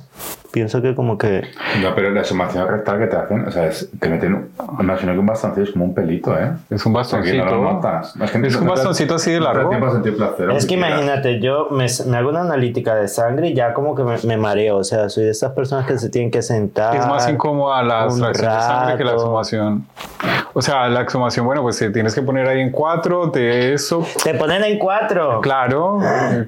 Pienso que como que... No, pero la exhumación rectal que te hacen, o sea, es, te meten, imagino que un bastoncillo es como un pelito, ¿eh? Es un bastoncito. no lo notas. No, que Es un no te- bastoncito así de te largo. tiempo a sentir placer, Es que imagínate, yo me, me hago una analítica de sangre y ya como que me, me mareo. O sea, soy de estas personas que se tienen que sentar. Es más incómoda la extracción de sangre que la exhumación. O sea, la exhumación, bueno, pues te tienes que poner ahí en cuatro de eso. Te ponen en cuatro. Claro.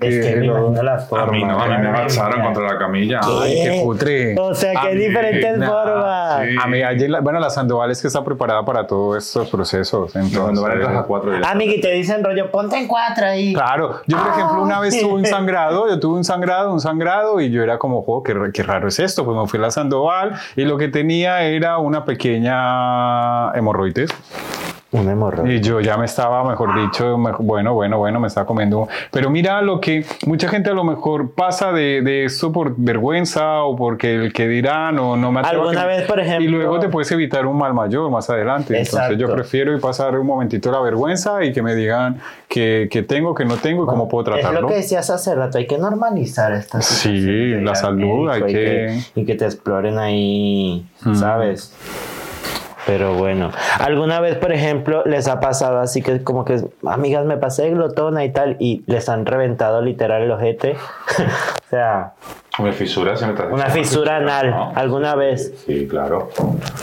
Es que me lo- imagino las A formas. mí no, a mí me mía. contra la camilla. Ay, qué putre. O sea, que mí, diferentes nah, formas. sí. A mí, ayer la- bueno, la Sandoval es que está preparada para todos estos procesos. Entonces, Cuando van entras a cuatro ya. Amigui, te dicen rollo, ponte en cuatro ahí. Claro, yo por ejemplo una vez tuve un sangrado, yo tuve un sangrado, un sangrado y yo era como, "Jo, qué, ra- qué raro es esto, pues me fui a la Sandoval y lo que tenía era una pequeña hemorroides Un hemorroide. y yo ya me estaba, mejor dicho, me- bueno, bueno, bueno, me estaba comiendo. Pero mira lo que mucha gente a lo mejor pasa de, de esto por vergüenza o porque el que dirán o no me atrevo a Alguna que- vez, por ejemplo- Y luego te puedes evitar un mal mayor más adelante. Entonces yo prefiero pasar un momentito la vergüenza y que me digan que, que tengo, que no tengo y cómo puedo Es tratarlo. lo que decías hace rato, hay que normalizar esta Sí, situación de la salud, hay y que- Y que te exploren ahí, ¿sabes? Pero bueno, alguna vez, por ejemplo, les ha pasado así que como que, amigas, me pasé glotona y tal, y les han reventado literal el ojete. o sea, Una fisura una fisura anal, ¿no? alguna vez. Sí, claro.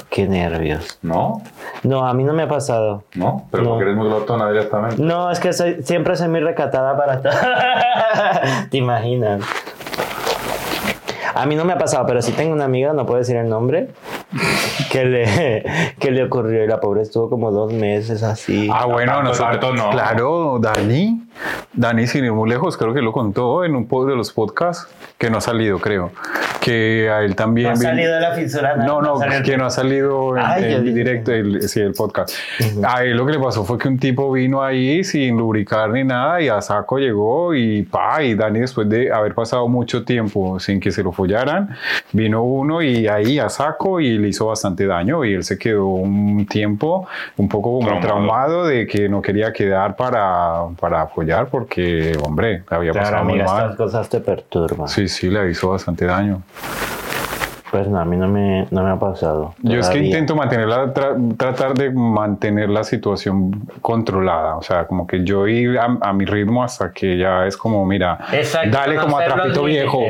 Qué nervios. ¿No? No, a mí no me ha pasado. ¿No? Pero No. porque eres muy glotona directamente. No, es que soy, siempre soy muy recatada para todo. ¿Te imaginas? A mí no me ha pasado, pero sí tengo una amiga, no puedo decir el nombre, que le, que le ocurrió y la pobre estuvo como dos meses así. Ah, bueno, Tanto, nosotros, tanto no. claro, Dani, Dani, sin ir muy lejos, creo que lo contó en un pod de los podcasts, que no ha salido, creo, que a él también... no ha salido de la fisura. No, no, el- que no ha salido en, Ay, en directo, el, sí, el podcast. A él lo que le pasó fue que un tipo vino ahí sin lubricar ni nada y a saco llegó y pa, y Dani después de haber pasado mucho tiempo sin que se lo follaran, vino uno y ahí a saco y le hizo bastante daño y él se quedó un tiempo un poco como Traumado. traumado de que no quería quedar para, para follar porque, hombre, le había Claro, pasado muy amiga, estas mal. cosas te perturban. Sí, sí, le hizo bastante daño. Pues no, a mí no me, no me ha pasado. Yo es que intento mantener la, tra- tratar de mantener la situación controlada, o sea, como que yo ir a, a mi ritmo hasta que ya es como, mira, Exacto, dale como a trapito viejo.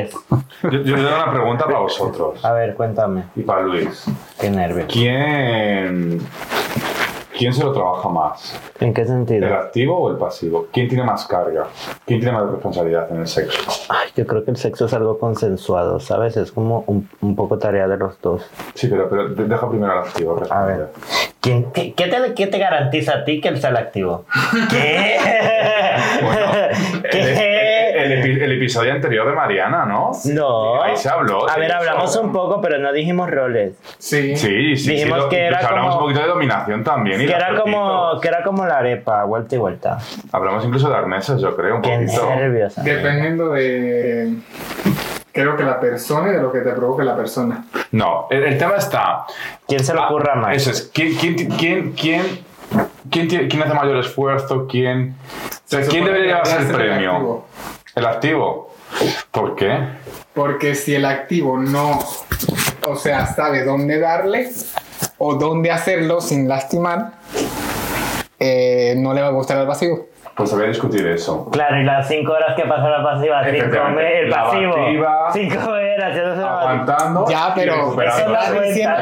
Yo, yo tengo una pregunta para vosotros. A ver, cuéntame. Y para Luis. Qué nervios. ¿Quién, ¿Quién se lo trabaja más? ¿En qué sentido? ¿El activo o el pasivo? ¿Quién tiene más carga? ¿Quién tiene más responsabilidad en el sexo? Ay, yo creo que el sexo es algo consensuado, ¿sabes? Es como un, un poco tarea de los dos. Sí, pero, pero de- deja primero al activo A ver. ¿Quién, qué, qué te, qué te garantiza a ti que él sea el activo? ¿Qué? El, ¿Qué? El epi- el episodio anterior de Mariana, ¿no? No. Ahí se habló. A ver, hablamos un poco, pero no dijimos roles. Sí. Sí, sí, Dijimos sí. que era pues hablamos como- un poquito de dominación también. y Que era, como, que era como la arepa, vuelta y vuelta. Hablamos incluso de arneses, yo creo, un Qué poquito. nervios. amigo. Dependiendo de, creo que la persona y de lo que te provoca la persona. No, el, el tema está. ¿Quién se le Ah, ocurra más? Eso es. ¿Quién, quién, quién, quién, quién, tiene- quién hace mayor esfuerzo? ¿Quién, o sea, Se ¿quién debería llevarse el premio? activo. El activo. ¿Por qué? Porque si el activo no, o sea, sabe dónde darle o dónde hacerlo sin lastimar, eh, no le va a gustar al pasivo. Pues voy a discutir eso. Claro, y las cinco horas que pasa la pasiva, el La pasivo. pasiva, cinco horas, ya no se va Aguantando. Ya, pero eso diciendo-.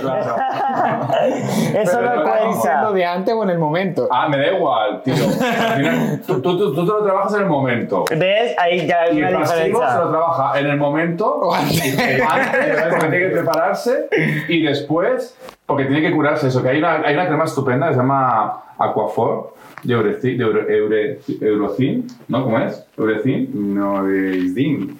Claro, claro. Eso Pero no no, ¿Estás diciendo de antes o en el momento? Ah, me da igual, tío. Al final, tú, tú, tú, tú te lo trabajas en el momento. ¿Ves? Ahí ya hay Y el una pasivo se lo trabaja en el momento, antes. porque tiene que prepararse y después, porque tiene que curarse eso. Que hay una, hay una crema estupenda que se llama Aquafor de, Eureci- de Euro- Eure- Eurocin, ¿no? ¿Cómo es? Eurecin. No, de Isdin.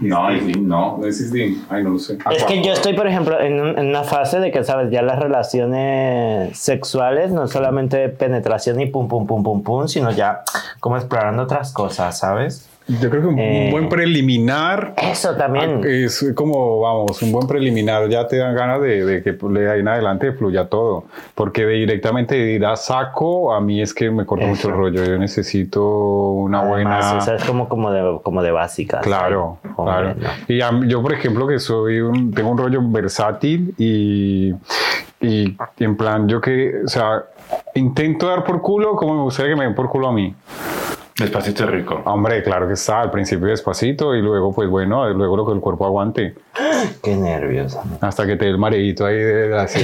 No, Isdin, no. No es Isdin. Ay, no lo sé. Es que yo estoy, por ejemplo, en, un- en una fase de que, ¿sabes? Ya las relaciones sexuales no solamente penetración y pum, pum, pum, pum, pum, sino ya como explorando otras cosas, ¿sabes? Yo creo que un, Eh. buen preliminar Eso también. es como, vamos, un buen preliminar. Ya te dan ganas de, de que de ahí en adelante fluya todo. Porque directamente ir a saco, a mí es que me corta mucho el rollo. Yo necesito una Además, buena. o sea, es como, como, de, como de básicas. Claro, claro. Y a yo, por ejemplo, que soy un, tengo un rollo versátil y, y en plan, yo que, o sea, intento dar por culo como me gustaría que me den por culo a mí. Despacito rico. Hombre, claro que está, al principio despacito y luego, pues bueno, luego lo que el cuerpo aguante, Qué nervioso. hasta que te dé el mareíto ahí de la ¿Qué?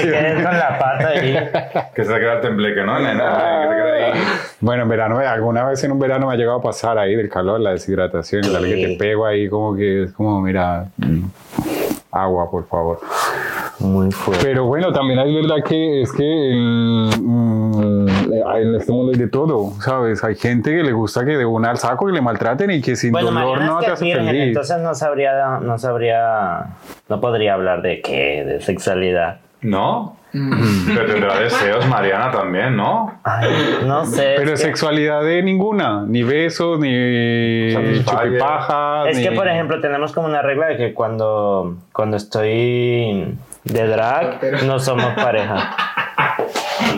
Que quedes con la pata ahí. Que se te queda el tembleque, ¿no? El- ahí. Bueno, en verano, alguna vez en un verano me ha llegado a pasar ahí del calor, la deshidratación, tal, que te pego ahí como que es como, mira, mm, agua, por favor. Muy fuerte. Pero bueno, también hay verdad que es que el, en este mundo hay de todo, ¿sabes? Hay gente que le gusta que de una al saco y le maltraten y que sin Bueno, dolor no te que hace virgen, feliz. entonces no sabría, no sabría, no podría hablar de qué, de sexualidad. ¿No? Pero tendrá deseos, Mariana, también, ¿no? Ay, no sé. Pero es que- sexualidad de ninguna, ni besos, ni chupipajas. Es que, ni- por ejemplo, tenemos como una regla de que cuando, cuando estoy de drag, no somos pareja.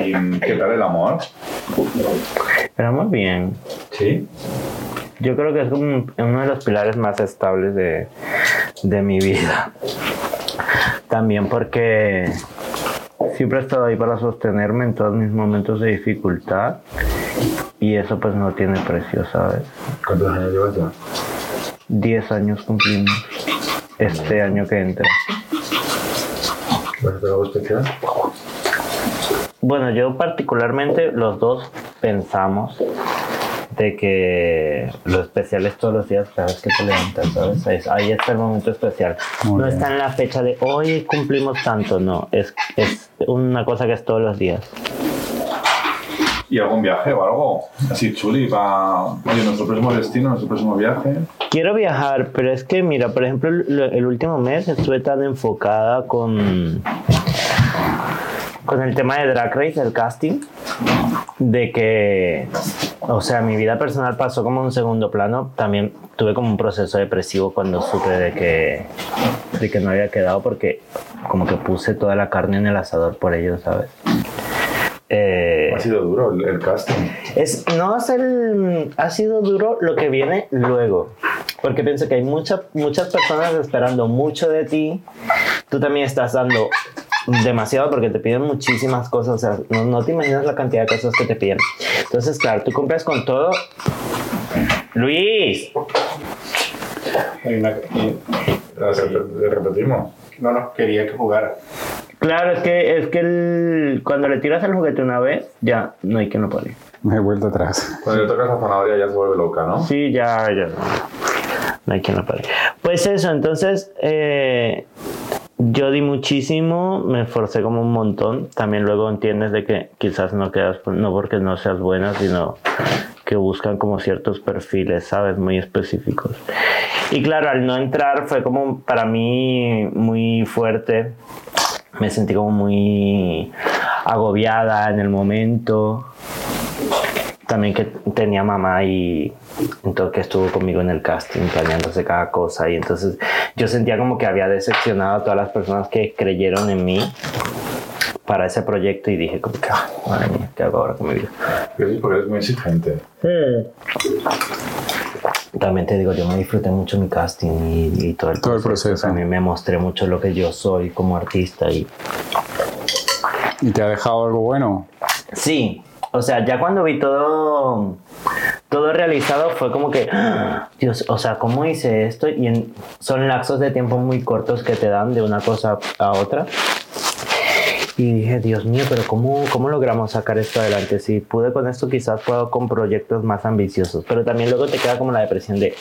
¿Y qué tal el amor? Pero muy bien. Sí. Yo creo que es como uno de los pilares más estables de, de mi vida. También porque siempre he estado ahí para sostenerme en todos mis momentos de dificultad. Y eso pues no tiene precio, ¿sabes? ¿Cuántos años llevas ya? 10 años cumplimos este año que entra. ¿Vas a hacer algo especial? Bueno, yo particularmente los dos pensamos de que lo especial es todos los días cada vez que te levantas, ¿sabes? Es- ahí está el momento especial. Muy no bien. está en la fecha de hoy cumplimos tanto, no. Es, es una cosa que es todos los días. ¿Y algún viaje o algo? Así chuli para... Oye, nuestro próximo destino, nuestro próximo viaje. Quiero viajar, pero es que, mira, por ejemplo, el, el último mes estuve tan enfocada con, con el tema de Drag Race, el casting, de que, o sea, mi vida personal pasó como un segundo plano. También tuve como un proceso depresivo cuando supe de que, de que no había quedado porque como que puse toda la carne en el asador por ellos, ¿sabes? Eh, Ha sido duro el, el casting. es, no es el, ha sido duro lo que viene luego. Porque pienso que hay muchas muchas personas esperando mucho de ti. Tú también estás dando demasiado porque te piden muchísimas cosas. O sea, no, no te imaginas la cantidad de cosas que te piden. Entonces, claro, tú cumples con todo. Luis, Le repetimos. No, no, quería que jugara. claro, es que, es que el- cuando le tiras el juguete una vez, ya no hay quien lo pone. Me he vuelto atrás. Cuando le tocas la zanahoria ya se vuelve loca, ¿no? Sí, ya, ya. No hay quien lo pague. Pues eso, entonces eh, yo di muchísimo, me esforcé como un montón. También luego entiendes de que quizás no quedas, no porque no seas buena, sino que buscan como ciertos perfiles, ¿sabes? Muy específicos. Y claro, al no entrar fue como para mí muy fuerte. Me sentí como muy agobiada en el momento también que tenía mamá y entonces que estuvo conmigo en el casting planeándose cada cosa y entonces yo sentía como que había decepcionado a todas las personas que creyeron en mí para ese proyecto y dije como que, "Ah, madre mía, ¿qué hago ahora con mi vida? Sí, porque eres muy exigente. También te digo, yo me disfruté mucho mi casting y, y todo el Todo el proceso. proceso. También me mostré mucho lo que yo soy como artista y ¿Y te ha dejado algo bueno? Sí, o sea, ya cuando vi todo, todo realizado fue como que, ¡ah! Dios, o sea, ¿cómo hice esto? Y en- son lapsos de tiempo muy cortos que te dan de una cosa a otra. Y dije, Dios mío, pero ¿cómo, ¿cómo logramos sacar esto adelante? Si pude con esto, quizás puedo con proyectos más ambiciosos. Pero también luego te queda como la depresión de,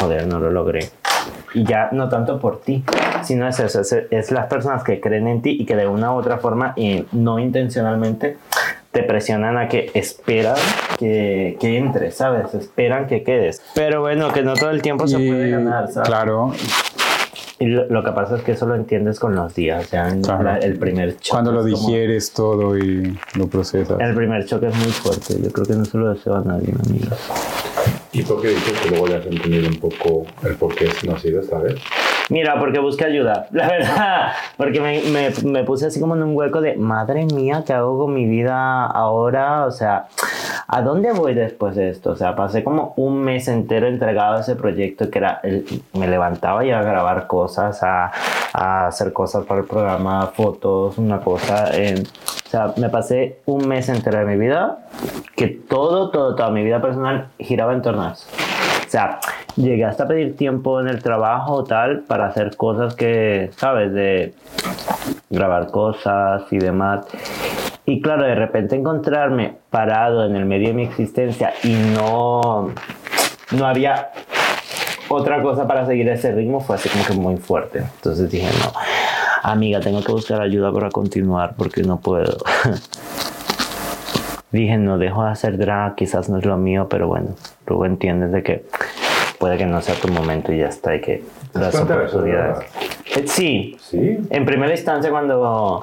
joder, no lo logré. Y ya no tanto por ti, sino es eso, es, es las personas que creen en ti y que de una u otra forma, y no intencionalmente, te presionan a que esperan que, que entres, ¿sabes? Esperan que quedes. Pero bueno, que no todo el tiempo se puede ganar, ¿sabes? Claro, Y lo, lo que pasa es que eso lo entiendes con los días, o sea, en Claro. la- el primer choque. cuando lo como- digieres todo y lo procesas. El primer choque es muy fuerte, yo creo que no se lo deseo a nadie, amigos. ¿Y por qué dices que luego ya has entendido un poco el por qué no sigues, sabes? Mira, porque busqué ayuda, la verdad, porque me, me, me puse así como en un hueco de, madre mía, ¿qué hago con mi vida ahora? O sea, ¿a dónde voy después de esto? O sea, pasé como un mes entero entregado a ese proyecto que era, el- me levantaba y a grabar cosas, a, a hacer cosas para el programa, fotos, una cosa. eh, o sea, me pasé un mes entero de mi vida que todo, todo, toda mi vida personal giraba en torno a eso. O sea, llegué hasta pedir tiempo en el trabajo tal para hacer cosas que, ¿sabes? De grabar cosas y demás. Y claro, de repente encontrarme parado en el medio de mi existencia y no, no había otra cosa para seguir ese ritmo fue así como que muy fuerte. Entonces dije, no, amiga, tengo que buscar ayuda para continuar porque no puedo. dije, no dejo de hacer drag, quizás no es lo mío, pero bueno, luego entiendes de que puede que no sea tu momento y ya está, y que las oportunidades. Eh, Sí, Sí. en primera instancia cuando,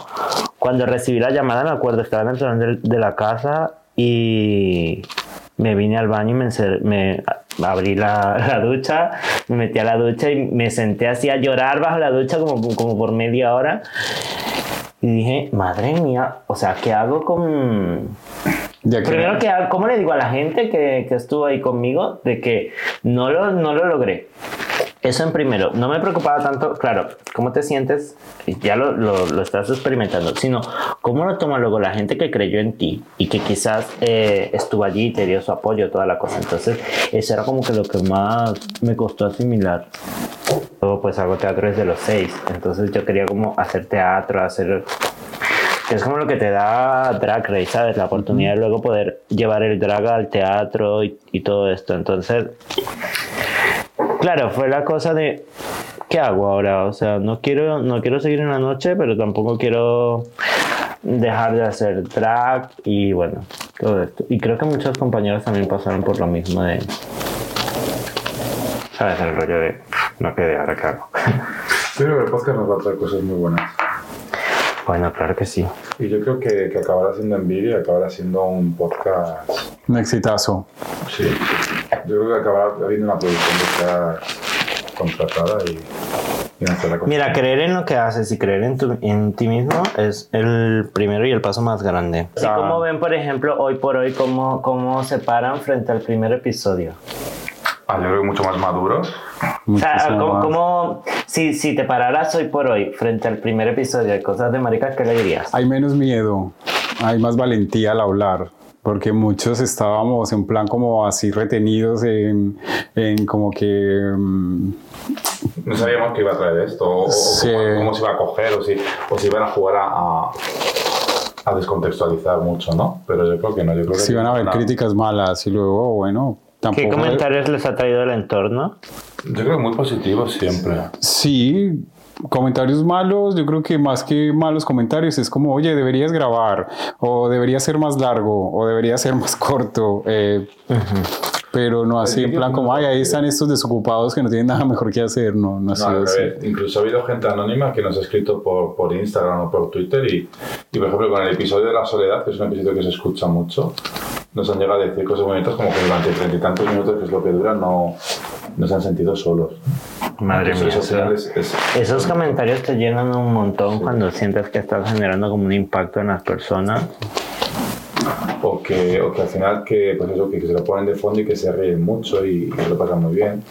cuando recibí la llamada, me acuerdo, estaba en el salón de, la casa y me vine al baño y me, encer- me abrí la, la ducha, me metí a la ducha y me senté así a llorar bajo la ducha como, como por media hora. Y dije, madre mía, o sea, ¿qué hago con, Ya que- Primero que, ¿cómo le digo a la gente que, que estuvo ahí conmigo de que no lo, no lo logré? Eso en primero, no me preocupaba tanto, claro, cómo te sientes, ya lo, lo, lo estás experimentando, sino cómo lo toma luego la gente que creyó en ti y que quizás eh, estuvo allí y te dio su apoyo, toda la cosa. Entonces, eso era como que lo que más me costó asimilar. Luego, pues hago teatro desde los seis, entonces yo quería como hacer teatro, hacer es como lo que te da Drag Race, ¿sabes? La oportunidad de luego poder llevar el drag al teatro y, y todo esto. Entonces, claro, fue la cosa de, ¿qué hago ahora? O sea, no quiero, no quiero seguir en la noche, pero tampoco quiero dejar de hacer drag y bueno, todo esto. Y creo que muchos compañeros también pasaron por lo mismo de, ¿sabes? El rollo de, no quedé, ahora qué hago. Pero el podcast nos va a traer cosas muy buenas. bueno, claro que sí. Y yo creo que, que acabará siendo envidia, acabará siendo un podcast. Un exitazo. Sí. Yo creo que acabará habiendo una producción que sea contratada y, y no hacer la cosa. Mira, creer en lo que haces y creer en, tu- en ti mismo es el primero y el paso más grande. Así Ah. como ven, por ejemplo, hoy por hoy, cómo, cómo se paran frente al primer episodio. Ah, yo creo que mucho más maduros. O sea, como, más. como- si, si te pararas hoy por hoy frente al primer episodio de Cosas de Maricas, ¿qué le dirías? Hay menos miedo, hay más valentía al hablar, porque muchos estábamos en plan como así retenidos en, en como que... mm, No sabíamos que iba a traer esto, o, Sí. cómo, cómo se iba a coger, o si, o si iban a jugar a, a, a descontextualizar mucho, ¿no? Pero yo creo que no, yo creo que... si van a haber críticas malas y luego, bueno, tampoco... ¿Qué comentarios les ha traído el entorno? Yo creo que muy positivos siempre. Sí, comentarios malos, yo creo que más que malos comentarios es como, oye, deberías grabar, o debería ser más largo, o debería ser más corto. eh, pero no así en plan como, ay, ahí están estos desocupados que no tienen nada mejor que hacer. No, no ha No, sido al así. Incluso ha habido gente anónima que nos ha escrito por, por Instagram o por Twitter y, y, por ejemplo, con el episodio de la soledad, que es un episodio que se escucha mucho, nos han llegado a decir cosas bonitas como que durante treinta y tantos minutos, que es lo que dura, no, no se han sentido solos. Madre mía. Entonces, sí. es- es- Esos comentarios te llenan un montón cuando sientes que estás generando como un impacto en las personas. O que, o que al final que, pues eso, que, se lo ponen de fondo y que se ríen mucho y, lo pasan muy bien.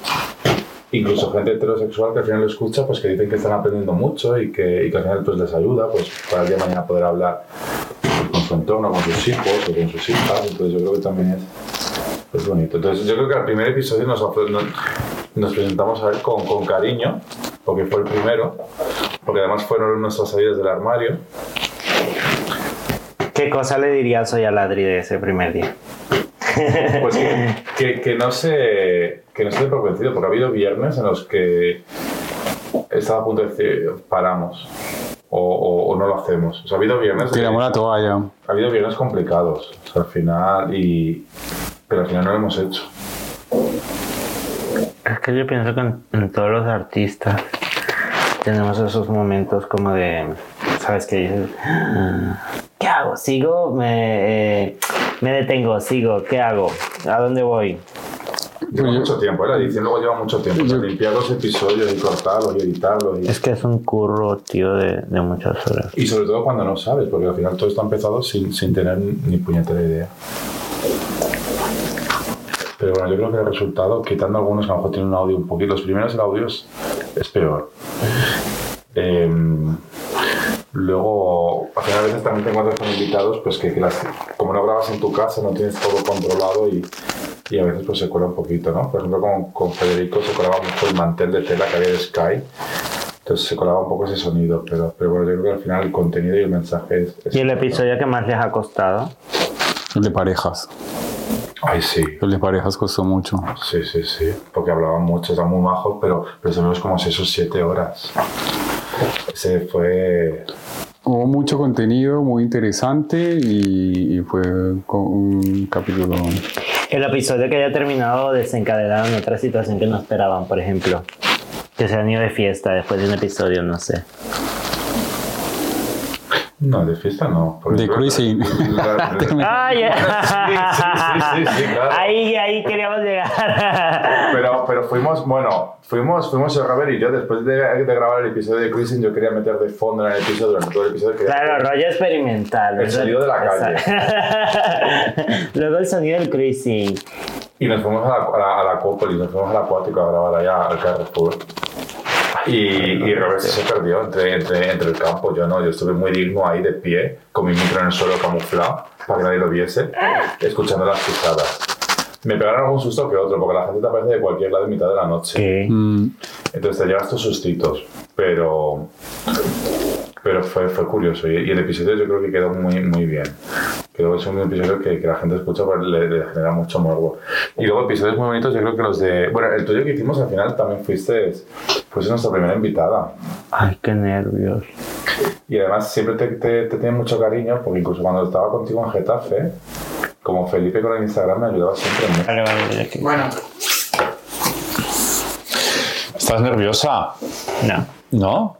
Incluso gente heterosexual que al final lo escucha, pues que dicen que están aprendiendo mucho y que, y que al final pues les ayuda pues, para el día de mañana poder hablar con su entorno, con sus hijos o con sus hijas. Entonces yo creo que también es, es bonito. Entonces yo creo que al primer episodio nos, nos, nos presentamos a él con, con cariño, porque fue el primero, porque además fueron nuestras salidas del armario. ¿Qué cosa le dirías hoy a Ladri de ese primer día? Pues que, que, que no se que no se dé por vencido, porque ha habido viernes en los que estaba a punto de decir paramos o, o- o no lo hacemos. O sea, ha habido viernes Tiramos la toalla. ha habido viernes complicados, o sea, al final y pero al final no lo hemos hecho. Es que yo pienso que en, en todos los artistas tenemos esos momentos como de, ¿sabes qué dices? "Ah, ¿Qué hago? ¿Sigo? ¿Me, eh, me detengo? ¿Sigo? ¿Qué hago? ¿A dónde voy? Lleva mucho tiempo, ¿eh? la edición luego lleva mucho tiempo. o sea, Yo- limpiar los episodios y cortarlos y editarlos. Y, Es que es un curro, tío, de, de muchas horas. y sobre todo cuando no sabes, porque al final todo está empezado sin, sin tener ni puñetera idea. Pero bueno, yo creo que el resultado, quitando algunos que a lo mejor tienen un audio un poquito, los primeros el audio es, es peor. Em, luego, al final a veces también te encuentras con invitados, pues que, que las- como no grabas en tu casa, no tienes todo controlado y, y a veces pues se cuela un poquito, ¿no? Por ejemplo, con, con Federico se colaba mucho el mantel de tela que había de Sky, entonces se colaba un poco ese sonido, pero, pero bueno, yo creo que al final el contenido y el mensaje es... es ¿Y el episodio que más les ha costado? El de parejas. Ay, sí. El de parejas costó mucho. Sí, sí, sí, porque hablaban mucho, eran muy majos, pero, pero estuvimos como 6 o 7 horas. Ese fue... Hubo mucho contenido muy interesante y, y fue con un capítulo. El episodio que haya terminado desencadenado en otra situación que no esperaban, por ejemplo. Que se han ido de fiesta después de un episodio, no sé. No, de fiesta no. De que- cruising. La- ¡Ah, ya! Sí, sí, sí, sí, sí, claro. Ahí, ahí queríamos llegar. Pero, pero fuimos, bueno, fuimos, fuimos a Robert y yo, después de, de grabar el episodio de Cruising, yo quería meter de fondo en el episodio, durante todo el episodio. Quería Claro, rollo experimental. El sonido de la calle. Luego el sonido del cruising. Y nos fuimos a la, a la, a la nos fuimos al acuático a grabar allá al Carrefour. Y, y Robert se perdió entre, entre, entre el campo. Yo no, yo estuve muy digno ahí de pie, con mi micro en el suelo camuflado, para que nadie lo viese, escuchando las pisadas. Me pegaron algún susto que otro, porque la gente te aparece de cualquier lado en mitad de la noche. ¿Qué? Mm, Entonces te llevas tus sustitos, pero, pero fue, fue curioso y, y el episodio yo creo que quedó muy, muy bien. Creo que es un episodio que, que la gente escucha pero le, le genera mucho morbo. Y luego episodios muy bonitos, yo creo que los de... Bueno, el tuyo que hicimos al final también fuiste, fuiste nuestra primera invitada. Ay, qué nervios. Y además siempre te, te, te tiene mucho cariño, porque incluso cuando estaba contigo en Getafe, como Felipe con el Instagram me ayudaba siempre mucho. Vale, vale, vale, aquí. Bueno, ¿Estás nerviosa? No. ¿No?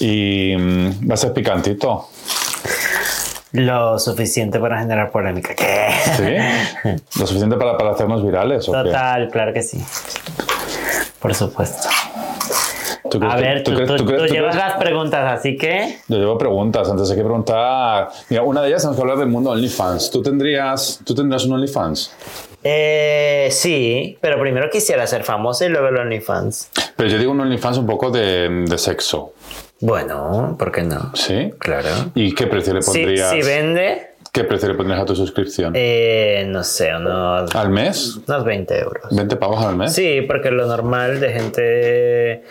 Y mm, va a ser picantito. Lo suficiente para generar polémica. ¿Qué? ¿Sí? ¿Lo suficiente para, para hacernos virales? ¿o qué? Total, claro que sí. Por supuesto. ¿Tú crees A ver, tú, crees- tú- crees- tú tú llevas las preguntas, así que. Yo llevo preguntas, antes hay que preguntar. Mira, una de ellas tenemos que hablar del mundo OnlyFans. ¿Tú tendrías, ¿tú tendrías un OnlyFans? Eh, sí, pero primero quisiera ser famosa y luego el OnlyFans. Pero yo digo un OnlyFans un poco de, de sexo. Bueno, ¿por qué no? ¿Sí? Claro. ¿Y qué precio le pondrías? si vende, ¿Qué precio le pondrías a tu suscripción? eh, no sé, unos, ¿Al mes? unos 20 euros. ¿20 pavos al mes? Sí, porque lo normal de gente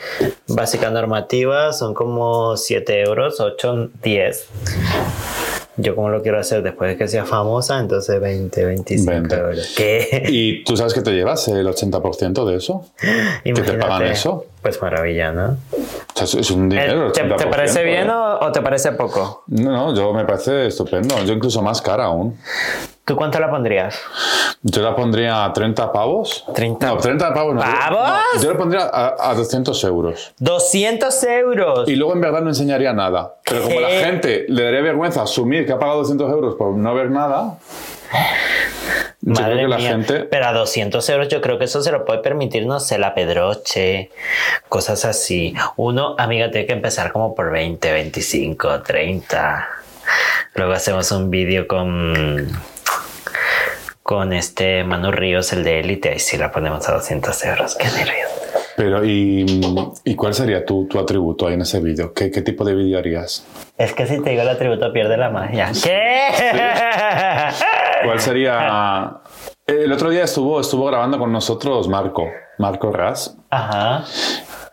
básica normativa son como 7 euros, 8, 10. Yo como lo quiero hacer después de que sea famosa, entonces 20, 25 20. euros. ¿Qué? ¿Y tú sabes que te llevas el 80% de eso? te pagan Imagínate. eso? Pues maravilla, ¿no? Es- un dinero. Eh, ¿Te, te 80%, parece bien ¿eh? o, o te parece poco? No, no, yo me parece estupendo. Yo incluso más cara aún. ¿Tú cuánto la pondrías? Yo la pondría a 30 pavos. 30. No, 30 pavos no. ¿Pavos? No, yo la pondría a, a 200 euros. 200 euros. Y luego en verdad no enseñaría nada. Pero como la ¿Qué? gente le daría vergüenza asumir que ha pagado 200 euros por no ver nada, Madre creo que la mía. gente... Pero a 200 euros yo creo que eso se lo puede permitir, no sé, la Pedroche, cosas así. Uno, amiga, tiene que empezar como por 20, 25, 30. Luego hacemos un vídeo con con este Manu Ríos, el de Élite, y si la ponemos a 200 euros. Qué nervios. Pero, ¿y, y cuál sería tu, tu atributo ahí en ese vídeo? ¿Qué, ¿Qué tipo de vídeo harías? Es que si te digo el atributo pierde la magia. ¿Qué? ¿Cuál sería...? El otro día estuvo, estuvo grabando con nosotros Marco, Marco Ras, Ajá.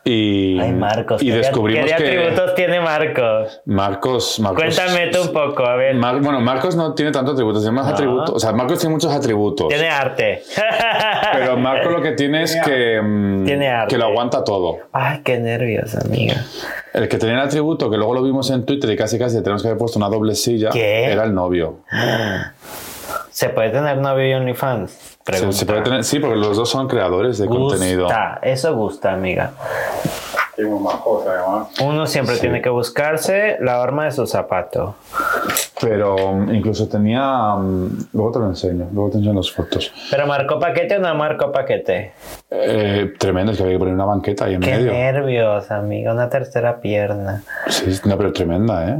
y, Ay, Marcos. y ¿qué- descubrimos ¿Qué que atributos tiene Marcos? Marcos, Marcos... Cuéntame tú un poco, a ver. Mar- bueno, Marcos no tiene tantos atributos, tiene más No. atributos. O sea, Marcos tiene muchos atributos. Tiene arte. Pero Marco lo que tiene es que, mm, Tiene arte. que lo aguanta todo. Ay, qué nervios, amiga. El que tenía el atributo, que luego lo vimos en Twitter y casi casi tenemos que haber puesto una doble silla, ¿Qué? era el novio. ¿Se puede tener novio y OnlyFans? Se puede tener, sí, porque los dos son creadores de contenido. Gusta, eso gusta, amiga. Qué. Uno siempre Sí. tiene que buscarse la horma de su zapato. Pero mm, incluso tenía. mm, Luego te lo enseño, luego te enseño las fotos. ¿Pero marcó paquete o no marcó paquete? Eh, tremendo, es que había que poner una banqueta ahí en Qué medio. nervios, amiga. Una tercera pierna. Sí, no, pero tremenda, ¿eh?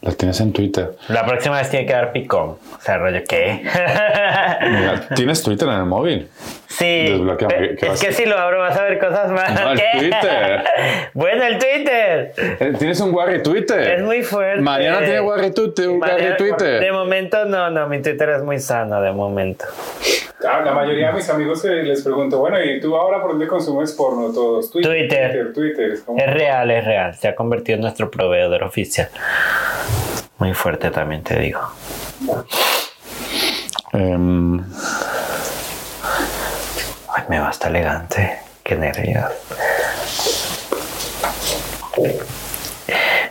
La tienes en Twitter. La próxima vez tiene que dar picón. O sea, rollo, ¿qué? Mira, ¿Tienes Twitter en el móvil? Sí, ¿qué- qué es que si lo abro vas a ver cosas más. No, el ¿Qué? Twitter. Bueno, el Twitter. Eh, ¿Tienes un Warry Twitter? Es muy fuerte. Mañana tiene Warry Twitter, un Warry Twitter. De momento no, no, mi Twitter es muy sano de momento. Ah, la mayoría de mis amigos que les pregunto, bueno, ¿y tú ahora por dónde consumes porno todos? Twitter. Twitter, Twitter. Es como- Es real, es real. Se ha convertido en nuestro proveedor oficial. Muy fuerte también te digo. Em, Ay, me va hasta elegante. Qué nervios.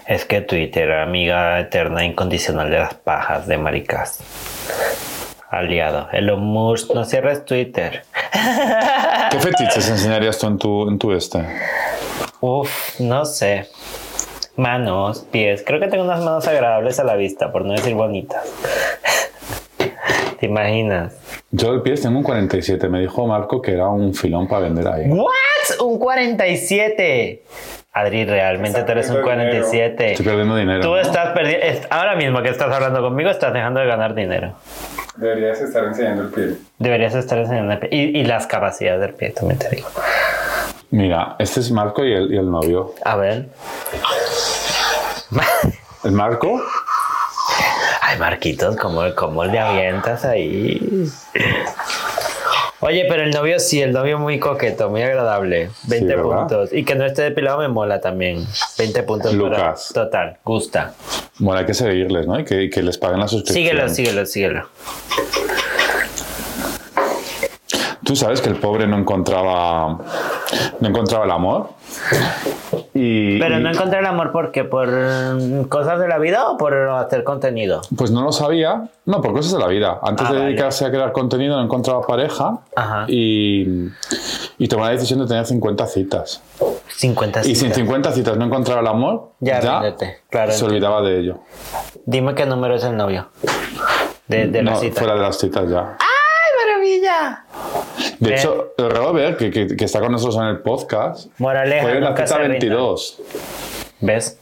Es que Twitter, amiga eterna incondicional de las pajas de maricas. Aliado. Elon Musk, no cierres Twitter. ¿Qué fetiches enseñarías tú en tu, en tu este? Uf, no sé. Manos, pies. Creo que tengo unas manos agradables a la vista, por no decir bonitas. ¿Te imaginas? Yo el pie tengo un 47. Me dijo Marco que era un filón para vender ahí. ¿What? Un 47. Adri, realmente tú eres un perdiendo dinero. 47. Estoy perdiendo dinero. Tú ¿no? estás perdiendo. Ahora mismo que estás hablando conmigo, estás dejando de ganar dinero. Deberías estar enseñando el pie. Deberías estar enseñando el pie. Y, y las capacidades del pie, también te digo. Mira, este es Marco y el, y el novio. A ver. El Marco, Ay, Marquitos, ¿cómo, cómo le avientas ahí? Oye, pero el novio sí, el novio muy coqueto, muy agradable. 20 ¿verdad? puntos. Y que no esté depilado me mola también. 20 puntos. para- Lucas. Total, gusta. bueno, hay que seguirles, ¿no? Y que, que les paguen la suscripción. Síguelo, síguelo, síguelo. Tú sabes que el pobre no encontraba, no encontraba el amor. Y, Pero no encontré el amor porque por mm, cosas de la vida o por hacer contenido. Pues no lo sabía. No, por cosas de la vida. Antes Ah, de vale. dedicarse a crear contenido no encontraba pareja. Ajá. Y, y tomó la decisión de tener 50 citas. 50 Y sin citas. 50 citas no encontraba el amor, Ya, ya. Claro, se entiendo. olvidaba de ello. Dime qué número es el novio. De, de no, cita. fuera de las citas ya. ¡Ay, maravilla! De Ve. hecho, Robert, que, que, que está con nosotros en el podcast, Moraleja, fue en la cita se rindan. 22. ¿Ves?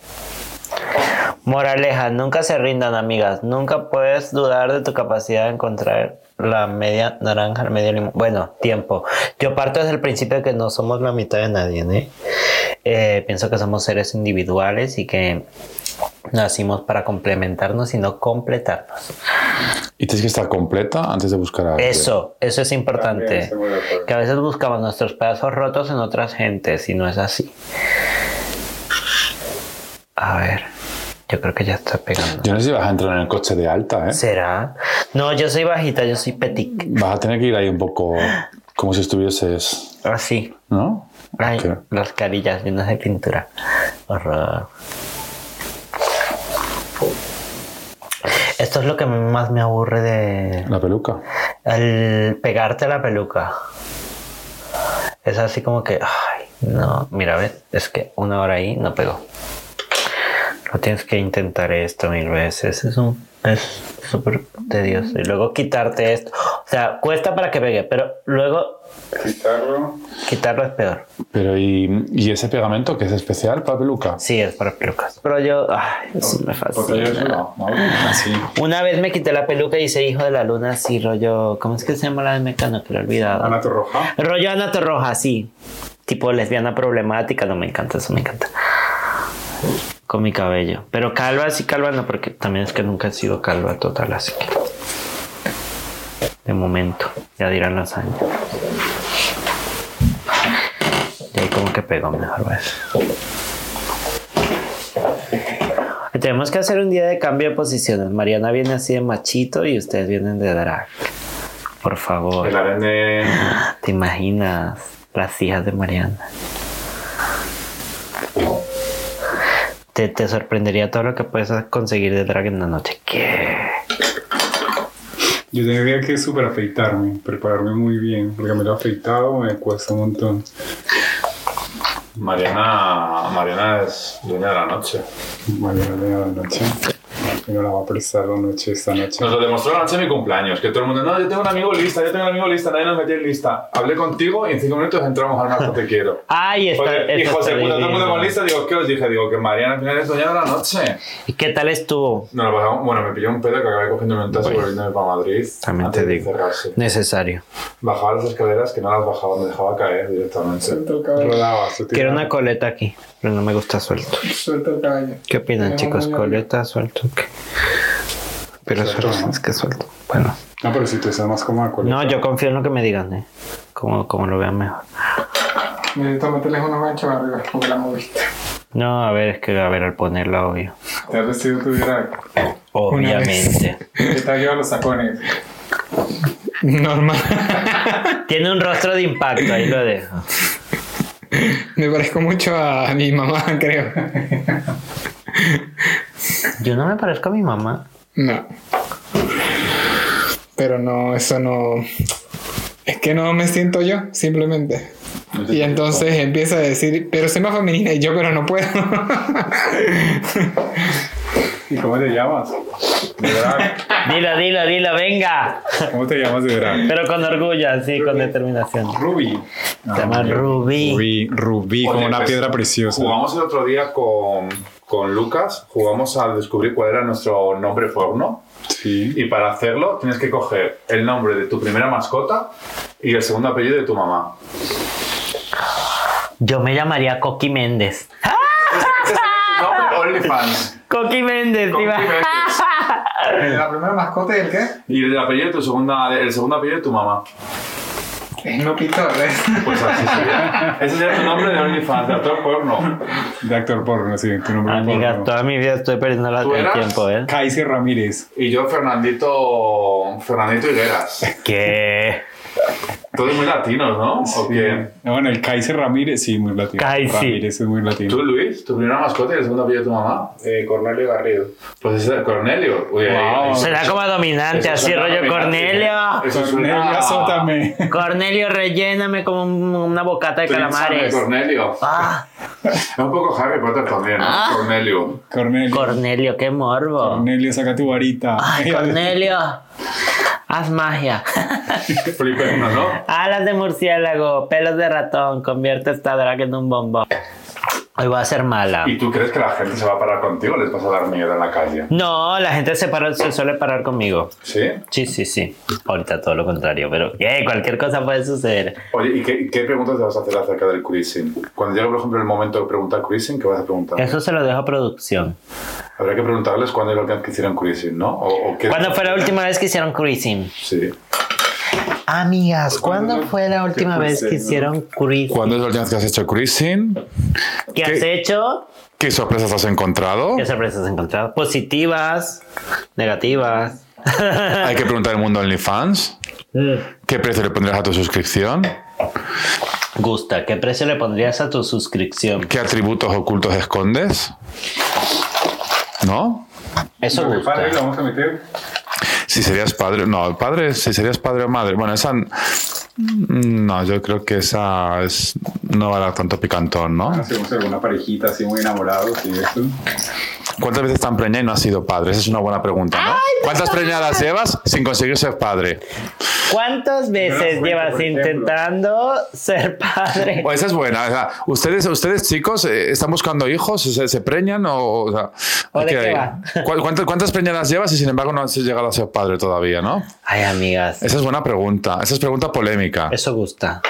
Moraleja, nunca se rindan, amigas. Nunca puedes dudar de tu capacidad de encontrar la media naranja, el medio limón. Bueno, tiempo. Yo parto desde el principio de que no somos la mitad de nadie, ¿eh? Eh, pienso que somos seres individuales y que nacimos para complementarnos y no completarnos. Y tienes que estar completa antes de buscar a alguien. Eso, eso es importante. Que a veces buscamos nuestros pedazos rotos en otras gentes y no es así. A ver, yo creo que ya está pegando. Yo no sé si vas a entrar en el coche de alta, ¿eh? ¿Será? No, yo soy bajita, yo soy petit. Vas a tener que ir ahí un poco como si estuvieses, Así. ¿no? Ay, Ok. las carillas llenas de pintura. Horror. Esto es lo que más me aburre de La peluca. el pegarte la peluca. Es así como que, ay, no, mira, ves, es que una hora ahí no pegó. No tienes que intentar esto mil veces. Es un, es súper tedioso. Y luego quitarte esto. O sea, cuesta para que pegue, pero luego Quitarlo. quitarlo es peor. Pero ¿y, y ese pegamento que es especial para peluca? Sí, es para pelucas. Pero yo, ay, eso me yo fascina. no, no, así. Una vez me quité la peluca y hice Hijo de la Luna así, rollo. ¿Cómo es que se llama la de Mecano? Que lo he olvidado. Ana Torroja. Rollo Ana Torroja, sí. Tipo lesbiana problemática, no me encanta, eso me encanta. Con mi cabello. Pero calva, sí, calva no, porque también es que nunca he sido calva total, así que. De momento, ya dirán los años. Y ahí como que pegó mejor, ¿ves? Tenemos que hacer un día de cambio de posiciones. Mariana viene así de machito y ustedes vienen de drag. Por favor. ¿Te imaginas las hijas de Mariana? Te, te sorprendería todo lo que puedes conseguir de drag en la noche. ¿Qué? Yo tendría que super afeitarme, prepararme muy bien, porque me lo he afeitado, me cuesta un montón. Mariana, Mariana es dueña de la noche. Mañana de la noche. Y no la va a prestar la noche esta noche. Nos lo demostró la noche de mi cumpleaños, que todo el mundo, no, yo tengo un amigo lista, yo tengo un amigo lista, nadie nos metió en lista. Hablé contigo y en cinco minutos entramos al marco te quiero. Ay, está. Y está José, puta, todo el mundo con lista, digo, ¿qué os dije? Digo, que Mariana al final es dueña de la noche. ¿Y qué tal estuvo? No, lo pasamos, bueno, me pilló un pedo que acabé cogiendo un taxi volviéndome para Madrid. También te de digo. cerrarse. Necesario. Bajaba las escaleras que no las bajaba, me dejaba caer directamente. Tú Quiero una coleta aquí, pero no me gusta suelto. Suelta el cabello. ¿Qué opinan, chicos? ¿Coleta, suelto? ¿Qué? Pero Suelto, ¿no? es que suelto. Bueno. No, pero si tú estás más cómoda con No, yo confío en lo que me digan, ¿eh? Como, como lo vean mejor. Necesito meterles unos ganchos arriba porque la moviste. No, a ver, es que a ver, al ponerla, obvio. Te has vestido tu drag. Obviamente. ¿Qué tal llevan los tacones? Normal. Tiene un rostro de impacto, ahí lo dejo. Me parezco mucho a mi mamá, creo. Yo no me parezco a mi mamá. No. Pero no, eso no. Es que no me siento yo, simplemente. Y entonces empieza a decir, pero soy más femenina y yo, pero no puedo. ¿Y cómo te llamas? De drag. Dilo, dilo, dilo, venga. ¿Cómo te llamas de drag? Pero con orgullo, así, con determinación. Ruby. Se llama Rubí. Rubí, rubí, como una pues, piedra preciosa. Jugamos el otro día con, con Lucas, jugamos a descubrir cuál era nuestro nombre porno. Sí. Y para hacerlo tienes que coger el nombre de tu primera mascota y el segundo apellido de tu mamá. Yo me llamaría Coqui Méndez. nombre OnlyFans. Coqui Méndez, Coqui iba. Méndez. ¿La primera mascota y el qué? Y el apellido de tu segunda, el segundo apellido de tu mamá. Es no pitor, ¿eh? Pues así sería. Ese sería tu nombre de OnlyFans, de actor porno. De actor porno, sí, tu nombre Amiga, porno. toda mi vida estoy perdiendo la- ¿Tú el tiempo, ¿eh? Kaiser Ramírez. Y yo, Fernandito. Fernandito Higueras. ¿Qué? Todos muy latinos, ¿no? ¿O qué? No, Bueno, el Kaiser Ramírez, sí, muy latino. Kaiser. Ramírez es muy latino. ¿Tú, Luis? ¿Tu primera mascota y el segundo apellido de tu mamá? Eh, Cornelio Garrido. Pues ese es Cornelio. Uy, ahí- Wow. ahí- Será como dominante, así rollo dominante. Cornelio. Eso Cornelio, suena... azótame. Cornelio, relléname como un- una bocata de calamares. Cornelio. Ah, Es un poco Harry Potter también, ¿no? Ah. Cornelio. Cornelio. Cornelio, qué morbo. Cornelio, saca tu varita. Ay, Cornelio, haz magia. Alas de murciélago, pelos de ratón, convierte esta drag en un bombón. Hoy voy a ser mala. ¿Y tú crees que la gente se va a parar contigo o les vas a dar miedo en la calle? No, la gente se, para- se suele parar conmigo. ¿Sí? Sí, sí, sí. Ahorita todo lo contrario, pero eh, cualquier cosa puede suceder. Oye, ¿y qué, qué preguntas te vas a hacer acerca del cruising? Cuando llegue, por ejemplo, el momento de preguntar cruising, ¿qué vas a preguntar? Eso se lo dejo a producción. Habrá que preguntarles cuándo es la última vez que hicieron cruising, ¿no? O, o qué... ¿Cuándo fue la última vez que hicieron cruising? Sí. Amigas, ¿cuándo fue la última vez que hicieron cruising? ¿Cuándo es la última vez que has hecho cruising? ¿Qué has hecho? ¿Qué sorpresas has encontrado? ¿Qué sorpresas has encontrado? Positivas, negativas. Hay que preguntar el mundo OnlyFans. ¿Qué precio le pondrías a tu suscripción? Gusta, ¿qué precio le pondrías a tu suscripción? ¿Qué atributos ocultos escondes? ¿No? Eso Lo gusta. padre lo vamos a meter. Si serías padre, no, padre, si serías padre o madre. Bueno, esa. No, yo creo que esa es, no va a dar tanto picantón, ¿no? Hacemos alguna parejita así muy enamorados y eso. ¿Cuántas veces te han preñado y no has sido padre? Esa es una buena pregunta, ¿no? ¿Cuántas preñadas llevas sin conseguir ser padre? ¿Cuántas veces cuento, llevas intentando ser padre? Pues esa es buena. o sea, ¿ustedes, ustedes chicos, eh, están buscando hijos? ¿Se, se preñan? ¿O, o sea, ¿O de ¿qué va? ¿Cu- ¿Cuántas, cuántas preñadas llevas y sin embargo no has llegado a ser padre todavía, no? Ay, amigas, Esa es buena pregunta. Esa es pregunta polémica. eso gusta.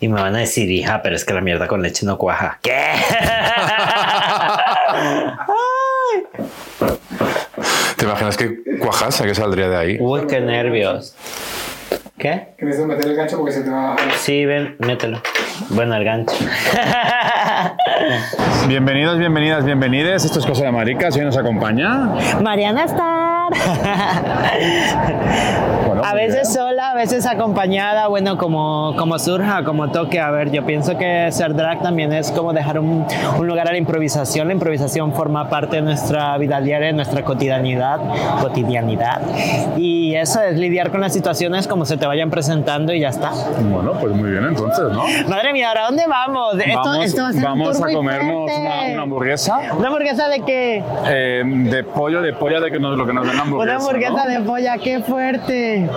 Y me van a decir, hija, pero es que la mierda con leche no cuaja. ¿Qué? ¿Te imaginas que cuajase que saldría de ahí? Uy, qué nervios. ¿Qué? Que necesito meter el gancho porque se te va a... Sí, ven, mételo. Bueno, el gancho. Bienvenidos, bienvenidas, bienvenides. Esto es Cosa de Maricas. Hoy nos acompaña. Mariana Star. Bueno, A veces sola, a veces acompañada, bueno, como, como surja, como toque. A ver, yo pienso que ser drag también es como dejar un, un lugar a la improvisación. La improvisación forma parte de nuestra vida diaria, de nuestra cotidianidad, cotidianidad. Y eso es lidiar con las situaciones como se te vayan presentando y ya está. Bueno, pues muy bien entonces, ¿no? Madre mía, ¿ahora dónde vamos? Esto, vamos esto va a ser un vamos tour a comernos una, una hamburguesa. ¿Una hamburguesa de qué? eh, de pollo, de polla, de que nos, lo que nos den hamburguesa. Una hamburguesa ¿no? de polla, qué fuerte.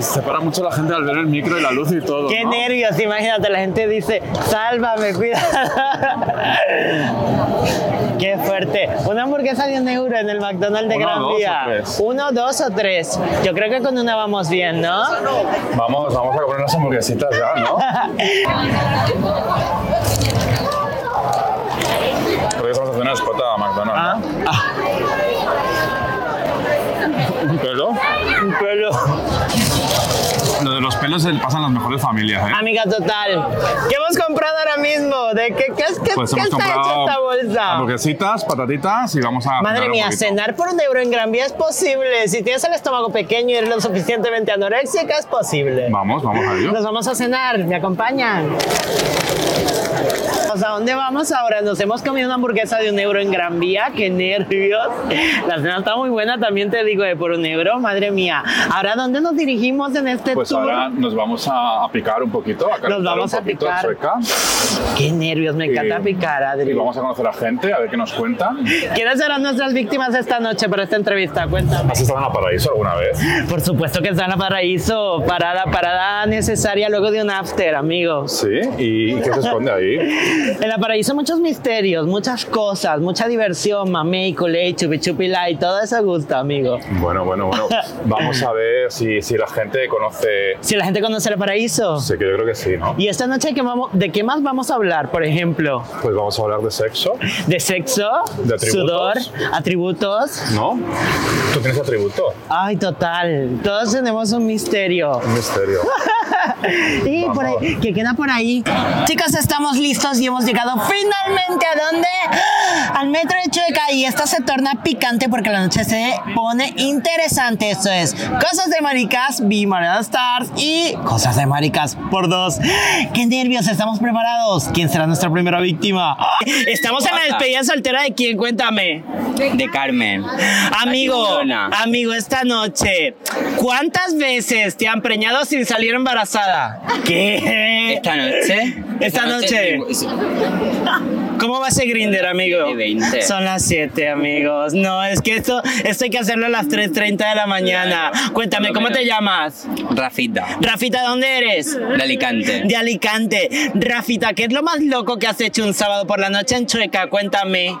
Se para mucho la gente al ver el micro y la luz y todo. Qué ¿no? nervios, imagínate, la gente dice, sálvame, cuidado. Qué fuerte. Una hamburguesa de un euro en el McDonald's de Uno, Gran dos o Vía. tres. Uno, dos o tres. Yo creo que con una vamos bien, ¿no? Vamos, vamos a comer unas hamburguesitas ya, ¿no? Creo que estamos haciendo una spot a McDonald's. ¿no? Ah, ¿Un pelo? un pelo. Lo de los pelos se pasan las mejores familias, ¿eh? Amiga total. ¿Qué hemos comprado ahora mismo? ¿De qué, qué, qué- Pues qué está hecha esta bolsa? hamburguesitas, patatitas y vamos a... Madre mía, cenar por un euro en Gran Vía es posible. Si tienes el estómago pequeño y eres lo suficientemente anoréxica, es posible. Vamos, vamos a ello. Nos vamos a cenar, ¿me acompañan? Pues, ¿A dónde vamos ahora? Nos hemos comido una hamburguesa de un euro en Gran Vía, qué nervios. La cena está muy buena, también te digo, de por un euro, madre mía. Ahora, ¿a ¿dónde nos dirigimos en este Pues tour? ahora nos vamos a, picar un poquito, a calentar vamos a picar. Chueca, Qué nervios, me encanta Y- picar, y Adri. vamos a conocer a gente, a ver qué nos cuentan. ¿Quiénes serán nuestras víctimas esta noche para esta entrevista? Cuéntame. ¿Has estado en la Paraíso alguna vez? Por supuesto que está en la paraíso, parada, parada necesaria luego de un after, amigo. Sí, ¿y qué se esconde ahí? En la paraíso muchos misterios, muchas cosas, mucha diversión, mamey, culé, chupi chupi light, todo eso gusta, amigo. Bueno, bueno, bueno. Vamos a ver si, si la gente conoce... Si la gente conoce el paraíso. Sí, que yo creo que sí, ¿no? Y esta noche, ¿qué vamos- ¿de qué más vamos a hablar? Por ejemplo, Pues vamos a hablar de sexo, de sexo, De atributos. sudor, atributos. ¿no? ¿Tú tienes atributo? Ay, total. Todos tenemos un misterio. Un misterio. Y por Vamos. ahí, que queda por ahí. Chicos, estamos listos y hemos llegado finalmente a dónde? Al metro de Chueca y esto se torna picante porque la noche se pone interesante. Esto es Cosas de Maricas, Be Mariana Stars y Cosas de Maricas por dos. ¡Qué nervios! ¿Estamos preparados? ¿Quién será nuestra primera víctima? Estamos en la despedida soltera de quién, cuéntame. de Carmen. Amigo, amigo, esta noche, ¿cuántas veces te han preñado sin salir embarazada? ¿Qué? Esta noche. Esta noche. ¿Cómo va ese grinder, amigo? De 20. Son las 7, amigos. No, es que esto, esto hay que hacerlo a las 3.30 de la mañana. Cuéntame, ¿cómo te llamas? Rafita. Rafita, ¿dónde eres? De Alicante. De Alicante. Rafita, ¿qué es lo más loco que has hecho un sábado por la noche en Chueca? Cuéntame.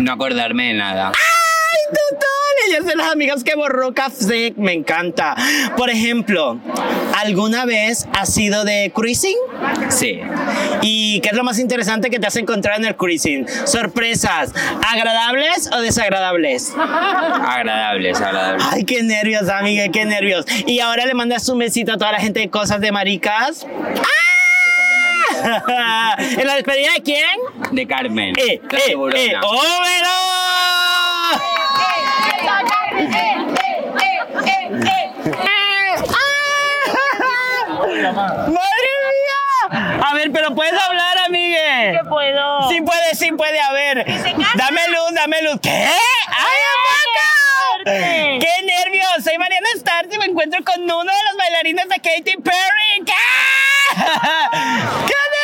No acordarme de nada. ¡Ay, total! Ella es de las amigas que borró café. Me encanta. Por ejemplo, ¿alguna vez has ido de cruising? Sí. ¿Y qué es lo más interesante que te has encontrado en el cruising? ¿Sorpresas agradables o desagradables? Agradables, agradables. Ay, qué nervios, amiga, qué nervios. Y ahora le mandas un besito a toda la gente de Cosas de Maricas. ¡Ah! ¿En la despedida de quién? De Carmen. ¡Eh, La eh, tiburona. eh! ¡Madre mía! A ver, pero puedes hablar, amigue. ¿Qué puedo? Sí puede, sí puede, a ver. Dame luz, dame luz. ¿Qué? ¡Ay, Paco! fuerte! ¡Qué nervios! Soy Mariana Stars y me encuentro con uno de los bailarines de Katy Perry. ¿Qué? ¡Qué!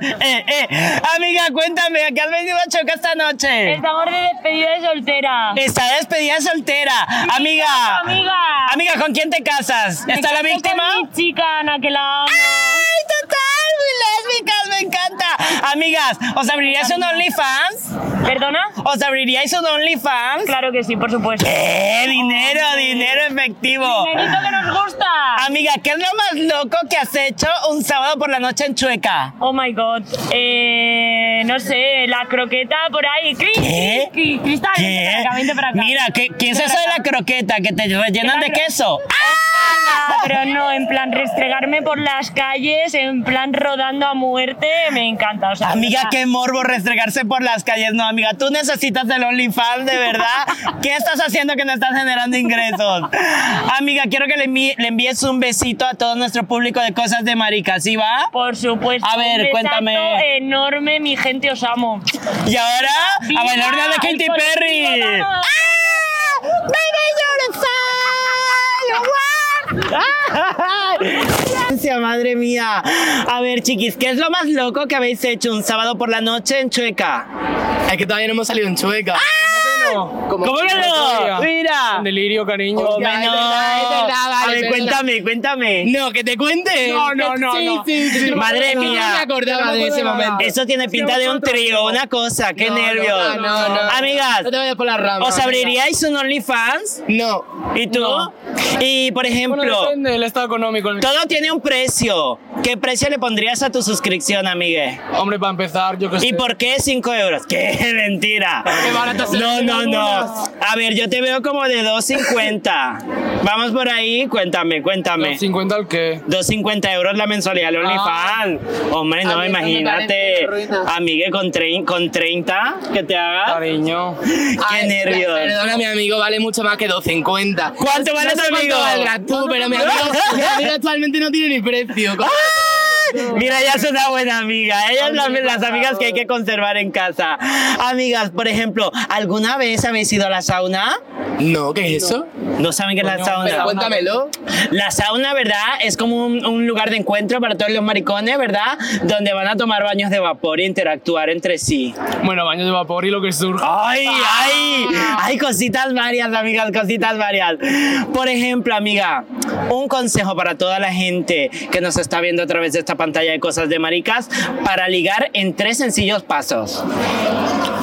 Eh, eh. Amiga, cuéntame, ¿a qué has venido a Choca esta noche? Estamos de despedida de soltera. Está despedida soltera. Amiga. amiga. Amiga, ¿con quién te casas? ¿Está la Me víctima? Con mi chica, Ana, que la amo. ¡Ay, total! Muy lésbicas, me encanta. Amigas, ¿os abriríais un OnlyFans? ¿Perdona? ¿Os abriríais un OnlyFans? Claro que sí, por supuesto. ¡Eh! Dinero, dinero efectivo. Dinerito que nos gusta. Amiga, ¿qué es lo más loco que has hecho un sábado por la noche en Chueca? Oh my god. Eh, no sé, la croqueta por ahí. ¿Qué? Cris, Cristal, vente para acá, vente para acá. Mira, ¿qué, ¿qué es eso de la croqueta? ¿Que te rellenan de queso? Ah, pero no, en plan restregarme por las calles, en plan rodando a muerte, me encanta. O sea, Amiga, qué morbo restregarse por las calles. No, amiga, tú necesitas el OnlyFans, de verdad. ¿Qué estás haciendo que no estás generando ingresos? Amiga, quiero que le, envíes un besito a todo nuestro público de cosas de maricas, ¿sí va? Por supuesto. A ver, un cuéntame. enorme, mi gente, os amo. Y ahora, a bailar de Katy el colectivo, Perry. vamos. Madre mía. A ver, chiquis, ¿qué es lo más loco que habéis hecho un sábado por la noche en Chueca? Es que todavía no hemos salido en Chueca. ¿Cómo que no? Mira. Un delirio, cariño. Ya, es no. verdad, es verdad, A ver, es verdad. cuéntame, cuéntame. No, que te cuente. No, no, no, Sí, no. sí, sí. Madre No mía. me acordaba de ese momento. Eso tiene pinta de un trío, una cosa, qué No, no, nervios. no, no. Amigas, No te vayas por las ramas. ¿os abriríais un OnlyFans? No. ¿Y tú? Y por ejemplo, Bueno, depende del estado económico. todo tiene un precio. ¿Qué precio le pondrías a tu suscripción, amigue? Hombre, para empezar, yo que sé. ¿Y por qué 5 euros? ¡Qué mentira! Qué baratas se No, ven no, no. A ver, yo te veo como de 2.50. Vamos por ahí, cuéntame, cuéntame. 50 al qué? 2.50 euros la mensualidad del OnlyFans. Hombre, no, imagínate. Amigue, con, trein- con 30 que te haga. Cariño. Qué Ay, nervios. Perdona, mi amigo, vale mucho más que 2.50. ¿Cuánto vale tu amigo? cuánto tú, pero mi amigo, mi amigo actualmente no tiene ni precio. Mira, ella es una buena amiga. Ellas son las, las amigas que hay que conservar en casa. Amigas, por ejemplo, ¿alguna vez habéis ido a la sauna? No, ¿qué es eso? ¿No saben qué es la Pero sauna? cuéntamelo. La sauna, ¿verdad? Es como un, un lugar de encuentro para todos los maricones, ¿verdad? Donde van a tomar baños de vapor e interactuar entre sí. Bueno, baño de vapor y lo que surja. ¡Ay, ay! Hay cositas varias, amigas, cositas varias. Por ejemplo, amiga, un consejo para toda la gente que nos está viendo a través de esta pantalla de cosas de maricas para ligar en tres sencillos pasos.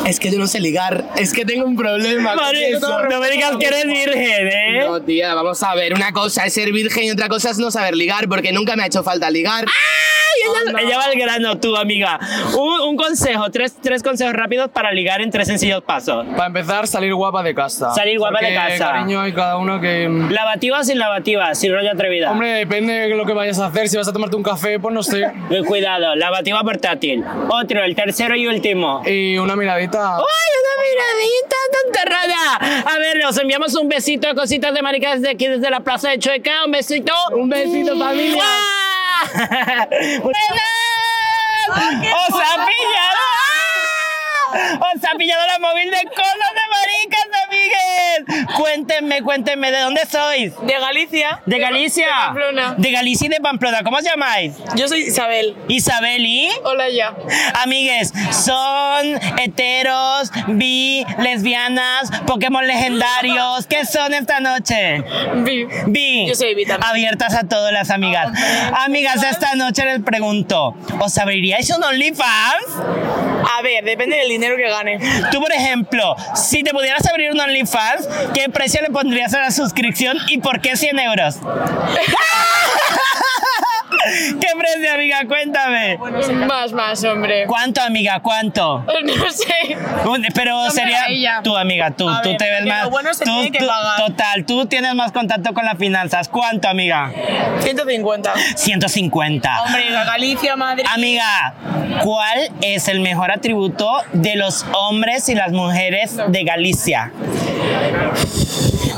Es que yo no sé ligar. Es que tengo un problema. con Mari- eso. no me digas que eres virgen, ¿eh? No, tía, vamos a ver. Una cosa es ser virgen y otra cosa es no saber ligar, porque nunca me ha hecho falta ligar. Ay, ella, ella va al grano, tú, amiga. Un, un consejo, tres, tres consejos rápidos para ligar en tres sencillos pasos. Para empezar, salir guapa de casa. Salir guapa de Porque, casa. cariño, hay cada uno que. ¿Lavativa o sin lavativa? Sin rollo atrevida. Hombre, depende de lo que vayas a hacer. Si vas a tomarte un café, pues no sé. Eh, Cuidado, lavativa portátil. Otro, el tercero y último. Y una miradita. ¡Ay, una miradita tan enterrada! A ver, os enviamos un besito a cositas de maricas desde aquí, desde la plaza de Chueca. Un besito. Un besito, familia. ¡Mua! ¡Os ha pillado! ¡Os ha pillado la móvil de de maricas, amigues! Cuéntenme, cuéntenme, ¿de dónde sois? De Galicia. ¿De Galicia? De Pamplona. De Galicia y de Pamplona. ¿Cómo os llamáis? Yo soy Isabel. Isabel y... Hola ya. Amigues, son heteros, bi, lesbianas, Pokémon legendarios. ¿Qué son esta noche? Vi. Bi. Yo soy bi también. Abiertas a todas las amigas. Amigas, esta noche les pregunto, ¿os abriríais un OnlyFans? A ver, depende del dinero que gane. Tú, por ejemplo, si te pudieras abrir un OnlyFans, ¿qué precio le pondrías a la suscripción y por qué 100 euros? ¿Qué precio, amiga? Cuéntame. Más, más, hombre. ¿Cuánto, amiga? ¿Cuánto? No sé. Pero sería tú, amiga, tú, A tú ver, te ves más. lo bueno se tú- tiene que tú- pagar. Total, tú tienes más contacto con las finanzas. ¿Cuánto, amiga? 150. 150. Hombre, Galicia, Madrid. Amiga, ¿cuál es el mejor atributo de los hombres y las mujeres de Galicia?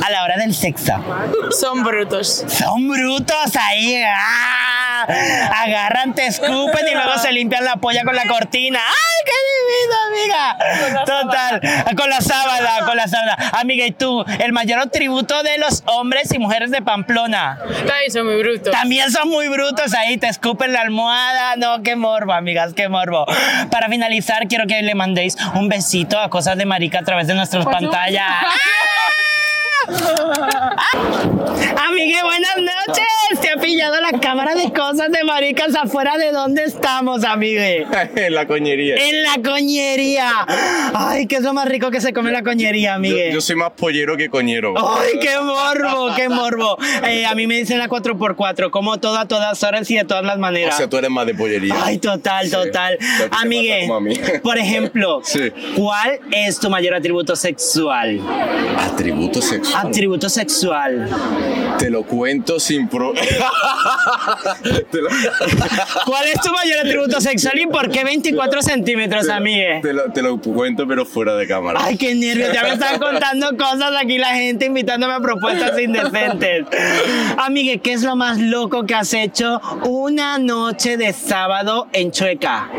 A la hora del sexo. Son brutos. Son brutos ahí. ¡ah! agarran, te escupen y luego se limpian la polla con la cortina. ¡Ay, qué divino, amiga! Total, con la sábana, con la sábana. Amiga, ¿y tú? El mayor atributo de los hombres y mujeres de Pamplona. También son muy brutos. También son muy brutos ahí, te escupen la almohada. No, qué morbo, amigas, qué morbo. Para finalizar, quiero que le mandéis un besito a Cosas de Marica a través de nuestras pantallas. Amigue, buenas noches. Te ha pillado la cámara de cosas de maricas afuera de dónde estamos, amigue. en la coñería. En la coñería. Ay, qué es lo más rico que se come en la coñería, Yo, amigue. yo soy más pollero que coñero. Ay, qué morbo, qué morbo. Eh, a mí me dicen la 4x4, como todo a todas horas y de todas las O maneras. sea, tú eres más de pollería. Ay, total, total. O te Amigue, por ejemplo, Sí. ¿cuál es tu mayor atributo sexual? Atributo sexual. Atributo sexual. Te lo cuento sin pro. te, lo, ¿Cuál es tu mayor atributo sexual y por qué 24 centímetros, amigue? te lo- te lo cuento, pero fuera de cámara. Ay, qué nervios. Ya me están contando cosas aquí la gente invitándome a propuestas indecentes. Amigue, ¿qué es lo más loco que has hecho una noche de sábado en Chueca?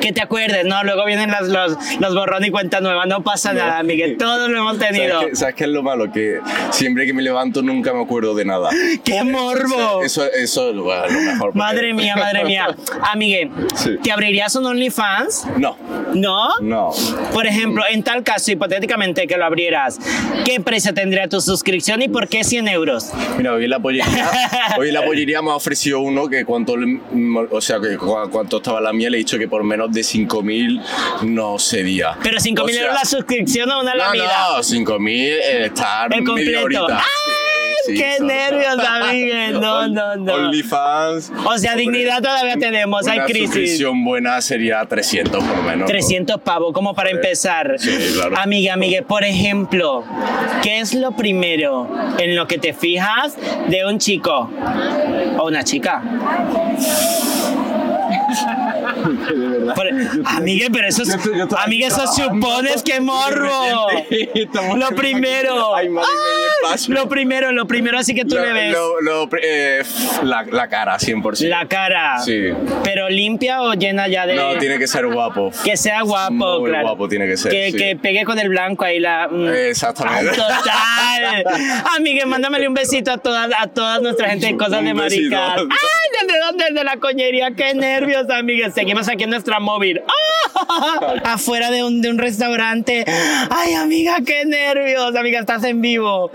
Que te acuerdes, ¿no? Luego vienen las- los, los borrón y cuenta nueva. No pasa nada, amigue. Todos lo hemos tenido. ¿Sabes qué, ¿Sabes qué es lo malo? Que siempre que me levanto nunca me acuerdo de nada. ¡Qué morbo! Eso, eso es bueno, lo mejor. porque- Madre mía, madre mía. Amigue, Sí. ¿te abrirías un OnlyFans? No, ¿No? no. Por ejemplo, en tal caso, hipotéticamente que lo abrieras, ¿qué precio tendría tu suscripción y por qué 100 euros? Mira, hoy en la pollería, hoy en la pollería me ha ofrecido uno que cuánto, o sea, que cu- cuánto estaba la mía, le he dicho que por menos de 5.000 no cedía. Pero 5.000 O sea, euros la suscripción o una No, lamida. no, 5.000 eh, estar El media completo. horita. ¡Ay, Sí, sí, ¡Qué son- nervios, amigue! No, no, no. OnlyFans. O sea, dignidad todavía tenemos, hay Una crisis. suscripción buena sería 300 por lo menos. 300 pavos, como para empezar. Sí, claro. Amiga, amigue, por ejemplo, ¿qué es lo primero en lo que te fijas de un chico o una chica? Por- amigue, pero eso es, amigue, trabajando. chupones, qué morbo. Lo primero. Ay, madre Lo primero, lo primero, así que tú Lo- le ves. lo- lo eh, la, la cara, 100%. La cara. Sí. Pero limpia o llena ya de. No, tiene que ser guapo. Que sea guapo, Muy claro. guapo tiene que ser, Que, sí. que pegue con el blanco ahí la. mm. Exactamente. Total. Amiga, mándamele un besito a todas, a toda nuestra gente de cosas Un de besito. maricas. Ay, ¿desde dónde? Desde la coñería. Qué nervios, amiga. Seguimos aquí en nuestra móvil. ¡Ah! Afuera de un, de un restaurante. Ay, amiga, qué nervios. Amiga, estás en vivo.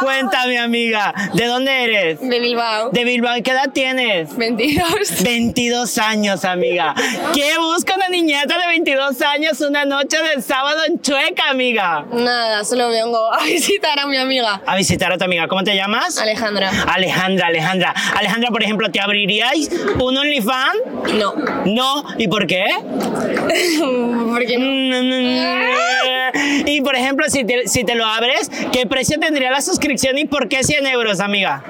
Cuéntame, amiga. ¿De dónde eres? De Bilbao. De Bilbao. ¿Y ¿Qué edad tienes? 22. 22 años, amiga. ¿Qué busca una niñata de 22 años una noche de sábado en Chueca, amiga? Nada, solo vengo a visitar a mi amiga. A visitar a tu amiga. ¿Cómo te llamas? Alejandra. Alejandra, Alejandra. Alejandra, por ejemplo, ¿te abriríais un OnlyFans? No. No. ¿Y por qué? Porque no. Y por ejemplo, si te, si te lo abres, ¿qué precio tendría la suscripción y por qué 100 euros, amiga?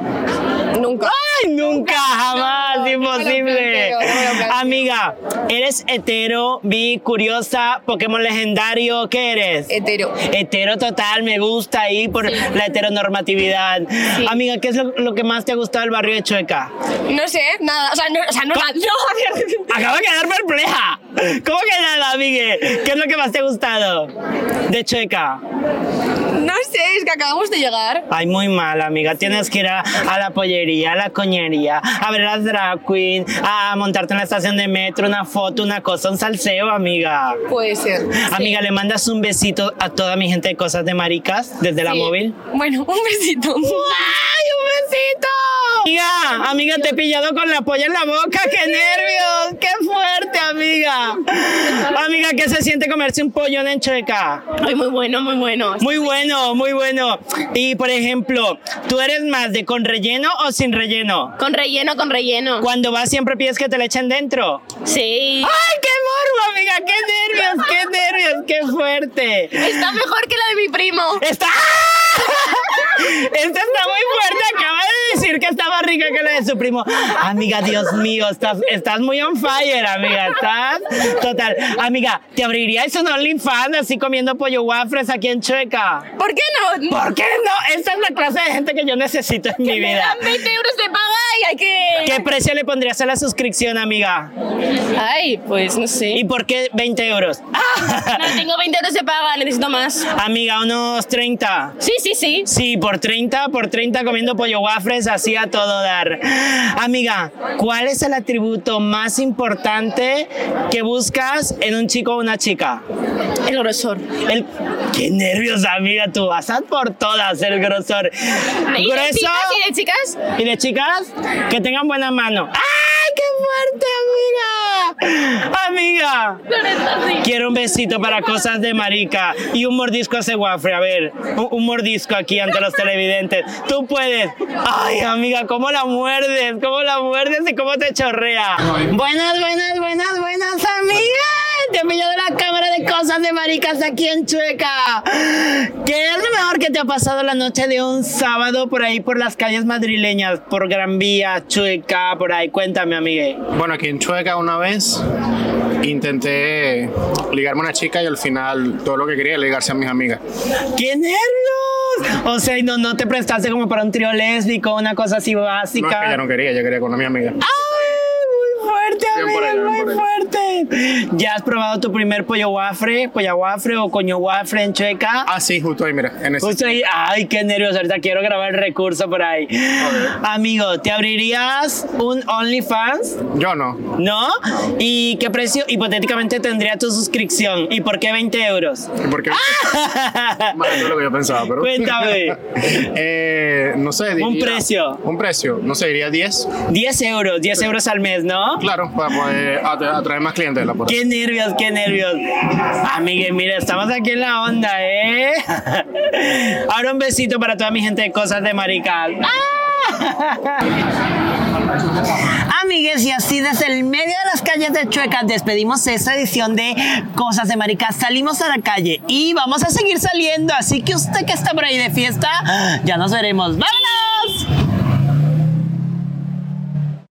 Nunca. ¡Ay, nunca! Jamás, No, imposible. no planteo. Amiga, ¿eres hetero, bi, curiosa, Pokémon legendario? ¿Qué eres? Hetero. Hetero total, me gusta ahí por la heteronormatividad. Sí. Amiga, ¿qué es lo, lo que más te ha gustado del barrio de Chueca? No sé, nada. O sea, no, o sea, no, no. Acabo de quedar perpleja. ¿Cómo que nada, amigue? ¿Qué es lo que más te ha gustado de Chueca? No sé, es que acabamos de llegar. Ay, muy mal, amiga. Tienes que ir a, a la pollería, a la coñería, a ver a las drag queen, a montarte en la estación de metro, una foto, una cosa, un salseo, amiga. Puede ser. Amiga, le mandas un besito a toda mi gente de cosas de maricas desde la Sí. móvil. Bueno, un besito. ¡Ay, Amiga, amiga, te he pillado con la polla en la boca, qué nervios, qué fuerte, amiga. Amiga, ¿qué se siente comerse un pollón en Chueca? Ay, muy bueno, muy bueno. Muy bueno, muy bueno. Y por ejemplo, ¿tú eres más de con relleno o sin relleno? Con relleno, con relleno. Cuando vas siempre pides que te le echen dentro. Sí. ¡Ay, qué morbo, amiga! ¡Qué nervios, qué nervios, qué fuerte! Está mejor que la de mi primo. ¡Está! ¡Ah! Esta está muy fuerte, acaba de decir que está más rica que la de su primo. Amiga, Dios mío, estás, estás muy on fire, amiga. Estás total. Amiga, ¿te abriríais un OnlyFans así comiendo pollo waffles aquí en Chueca? ¿Por qué no? ¿Por qué no? Esa es la clase de gente que yo necesito en mi Me vida. dan 20 euros de paga y hay que... ¿Qué precio le pondrías a la suscripción, amiga? Ay, pues no sé. ¿Y por qué 20 euros? No, tengo 20 euros de paga, necesito más. Amiga, unos 30. Sí, sí, sí. Sí, por 30, por 30 comiendo pollo waffles, así a todo dar. Amiga, ¿cuál es el atributo más importante que buscas en un chico o una chica? El grosor. El... Qué nervios, amiga, tú vas a por todas el grosor. ¿Y de Grueso chicas? ¿Y de chicas? y de chicas que tengan buena mano. ¡Ay, qué fuerte, amiga! Amiga, quiero un besito para cosas de marica y un mordisco a ese waffle. A ver, un, un mordisco aquí ante los televidentes. Tú puedes. Ay, amiga, ¿cómo la muerdes? ¿Cómo la muerdes y cómo te chorrea? Buenas, buenas, buenas, buenas, amigas. Te he pillado la cámara de cosas de maricas aquí en Chueca. ¿Qué es lo mejor que te ha pasado la noche de un sábado por ahí por las calles madrileñas? Por Gran Vía, Chueca, por ahí. Cuéntame, amigue. Bueno, aquí en Chueca una vez intenté ligarme a una chica y al final todo lo que quería era ligarse a mis amigas. ¡Qué nervios! O sea, no, no te prestaste como para un trío lésbico, una cosa así No, es básica. que ella no quería, ella quería con mi amiga. ¡Ay, muy fuerte, por bien muy por fuerte! ¿Ya has probado tu primer pollo waffle, pollo waffle o coño waffle en Chueca? Ah, sí, justo ahí, mira. En ese. Justo ahí, ay, qué nervios, ahorita quiero grabar el recurso por ahí. Amigo, ¿te abrirías un OnlyFans? Yo no. ¿No? ¿Y qué precio hipotéticamente tendría tu suscripción? ¿Y por qué 20 euros? Porque. Bueno, no es lo que yo pensaba, pero. Cuéntame. eh, no sé. Un diría- precio. Un precio. No sé, diría 10. 10 euros, 10 euros al mes, ¿no? Claro, para poder atra- atraer más clientes. La Qué nervios, qué nervios. Amigue, mira, estamos aquí en la onda, ¿eh? Ahora un besito para toda mi gente de cosas de marical. Amigues, y así desde el medio de las calles de Chueca despedimos esta edición de Cosas de Marica. Salimos a la calle y vamos a seguir saliendo, así que usted que está por ahí de fiesta, ya nos veremos. ¡Vámonos!